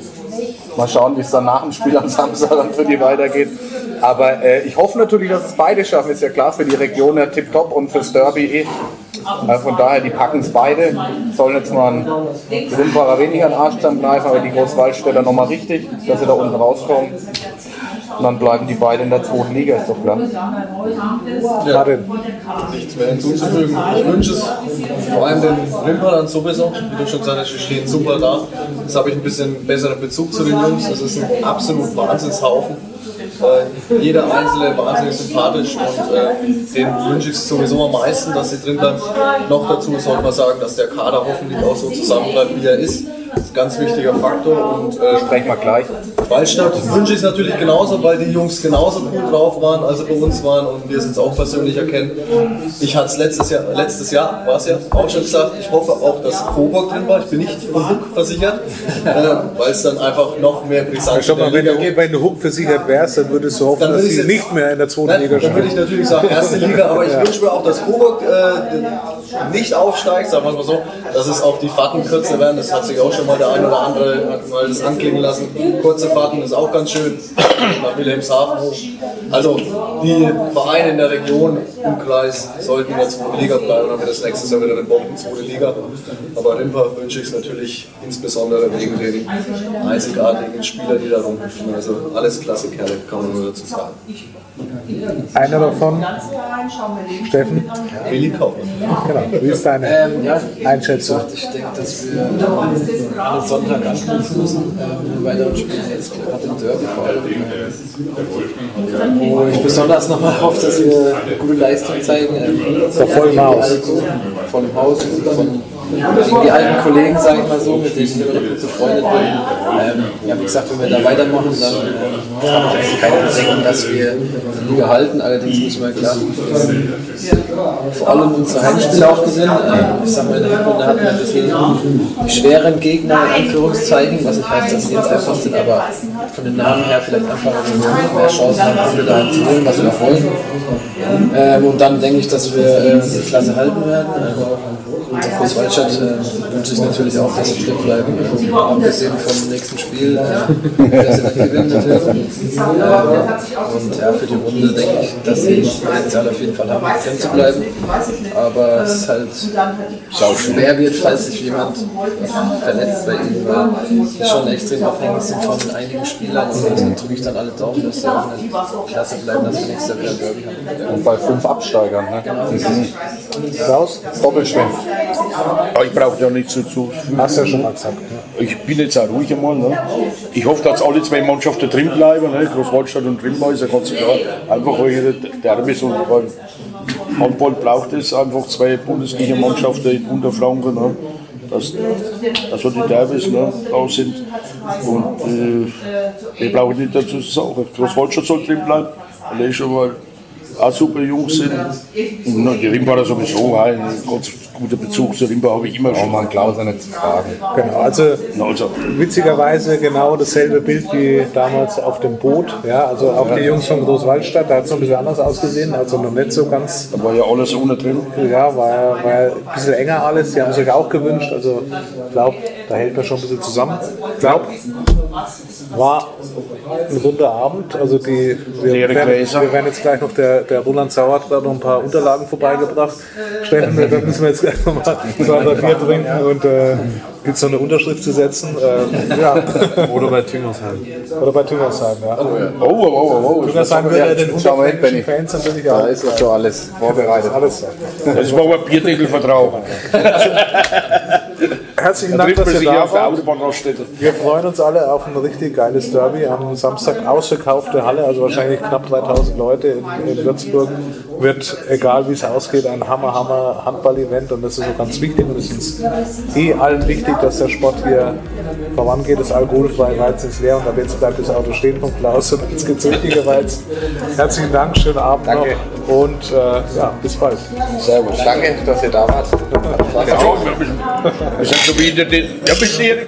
mal schauen, wie es dann nach dem Spiel am Samstag dann für die weitergeht. Aber äh, ich hoffe natürlich, dass es beide schaffen. Ist ja klar, für die Region ja tipptopp und fürs Derby eh. Äh, von daher, die packen es beide. Sollen jetzt mal ein Rimperer weniger an den Arsch greifen, aber die Großwaldstädter nochmal richtig, dass sie da unten rauskommen. Und dann bleiben die beide in der zweiten Liga, ist doch klar. Martin. nichts mehr hinzuzufügen. Ich wünsche es vor allem den Rimperern sowieso. Wie du schon gesagt hast, wir stehen super da. Jetzt habe ich ein bisschen besseren Bezug zu den Jungs. Das ist ein absolut Wahnsinnshaufen. Äh, jeder Einzelne wahnsinnig sympathisch und äh, den wünsche ich sowieso am meisten, dass sie drin bleiben. Noch dazu sollte man sagen, dass der Kader hoffentlich auch so zusammenbleibt, wie er ist. Das ist ein ganz wichtiger Faktor und äh, Sprechen wir gleich. Waldstadt wünsche ich es natürlich genauso, weil die Jungs genauso gut drauf waren, als sie bei uns waren und wir es jetzt auch persönlich erkennen. Ich hatte es letztes Jahr, letztes Jahr war es ja auch schon gesagt, ich hoffe auch, dass Coburg drin war. Ich bin nicht im Hook versichert, äh, weil es dann einfach noch mehr der mal, wenn du, wenn du Hook versichert wärst, dann würdest du hoffen, Dann dass sie nicht mehr in der zweiten Nein, Liga dann würde ich spielen. natürlich sagen, erste Liga, aber ich wünsche mir auch, dass Coburg äh, nicht aufsteigt, sagen wir es mal so, dass es auch die Fahrten kürzer werden. Das hat sich auch schon mal der ein oder andere hat mal das anklingen lassen. Kurze Fahrten ist auch ganz schön, nach Wilhelmshaven hoch. Also die Vereine in der Region, Umkreis, sollten in der zweiten Liga bleiben, dann wird das nächstes Jahr wieder eine zweite Liga. Aber Rimper wünsche ich es natürlich insbesondere wegen den einzigartigen Spielern, die da rumhüpfen. Also alles klasse Kerle, kann man nur dazu sagen. Einer davon, Steffen, Willi Kaufmann. genau. Wie ist deine Ähm, ja, Einschätzung? ich denke, dass wir am Sonntag anknüpfen müssen, ähm, weiteren Spielen jetzt gerade im Derby vor allem. Ähm, wo ich besonders nochmal hoffe, dass wir eine gute Leistung zeigen. Ähm, Vor vollem Haus. Von dem Haus und von gegen die alten Kollegen, sage ich mal so, mit denen ich immer befreundet bin. Ähm, ja, wie gesagt, wenn wir da weitermachen, dann ähm, habe ich eigentlich keine Bedenken, dass wir die Liga halten. Allerdings müssen wir klar vor allem unsere Heimspiele auch gewinnen. Ähm, ich sag mal, in der Hinrunde hatten wir ein bisschen die schweren Gegner, in Anführungszeichen, was nicht heißt, dass sie jetzt einfach sind, aber von den Namen her vielleicht einfach mehr Chancen haben, Punkte da zu holen, was wir wollen. Ähm, und dann denke ich, dass wir äh, die Klasse halten werden. Ähm, Groß Waldstadt äh, wünsche ich natürlich auch, dass sie drin bleiben. Abgesehen vom nächsten Spiel, äh, dass sie dann gewinnen natürlich. Und ja, für die Runde denke ich, dass sie das Potenzial auf jeden Fall haben, drin zu bleiben. Aber es ist halt schwer wird, falls sich jemand verletzt bei ihnen, weil schon extrem abhängig sind von einigen Spielern. Und dann drücke ich dann alle Daumen, dass sie auch in der Klasse bleiben, dass wir nächstes Jahr wieder Derby haben. Und bei fünf Absteigern. Ne? Raus? Doppelschwimmen. Ja, ich brauche da nichts dazu. Hast ja schon mal gesagt. Ne? Ich bin jetzt auch ruhig einmal. Ne? Ich hoffe, dass alle zwei Mannschaften drin bleiben. Ne? Großwaldstadt und Trimweiser ganz klar. Einfach hier Derbys und weil Handball braucht es einfach zwei Bundesliga-Mannschaften in Unterfranken. Ne? Dass, dass die Derbys ne, da sind. Und äh, wir brauchen nicht dazu zu sagen. Großwaldstadt soll drin bleiben, weil ich schon mal auch super Jungs sind. Und na, die Rimbacher sowieso, ein ganz guter Bezug zu Rimba habe ich immer schon. man Klauser nicht zu fragen. Genau, also Also, witzigerweise genau dasselbe Bild wie damals auf dem Boot. Ja, also auch die Jungs von Großwaldstadt, da hat es noch ein bisschen anders ausgesehen, also noch nicht so ganz, da war ja alles ohne drin. ja, war, ja- war ja ein bisschen enger alles. Die haben sich auch gewünscht, also ich glaube, da hält man schon ein bisschen zusammen. Ich glaube, war ein runder Abend. Also die, wir, werden, wir werden jetzt gleich noch, der, der Roland Sauer hat gerade noch ein paar Unterlagen vorbeigebracht. Steffen, da müssen wir jetzt gleich nochmal zwei, Bier trinken und äh, gibt es noch eine Unterschrift zu setzen. Ähm, ja. Oder bei Tüngersheim. Oder bei Tüngersheim, ja. Oh, oh, oh, oh. Tüngersheim würde ja den mal unterfränkischen Benny. Fans natürlich Da auch ist doch schon alles vorbereitet. alles. Das war ein Bierdeckelvertrag. Herzlichen Da Dank, dass ihr da wart. Wir freuen uns alle auf ein richtig geiles Derby am Samstag. Ausverkaufte Halle, also wahrscheinlich knapp 3000 Leute in, in Würzburg. Wird, egal wie es ausgeht, ein Hammer, Hammer Handball-Event und das ist so ganz wichtig. Und es ist eh allen wichtig, dass der Sport hier vorangeht. Das alkoholfreie Weizen ist leer und ab jetzt bleibt das Auto stehen von Klaus und jetzt gibt es richtige Weizen. Herzlichen Dank, schönen Abend Danke. noch und äh, ja, bis bald. Servus. Danke, dass ihr da wart. Ja, wir sind so wie hier.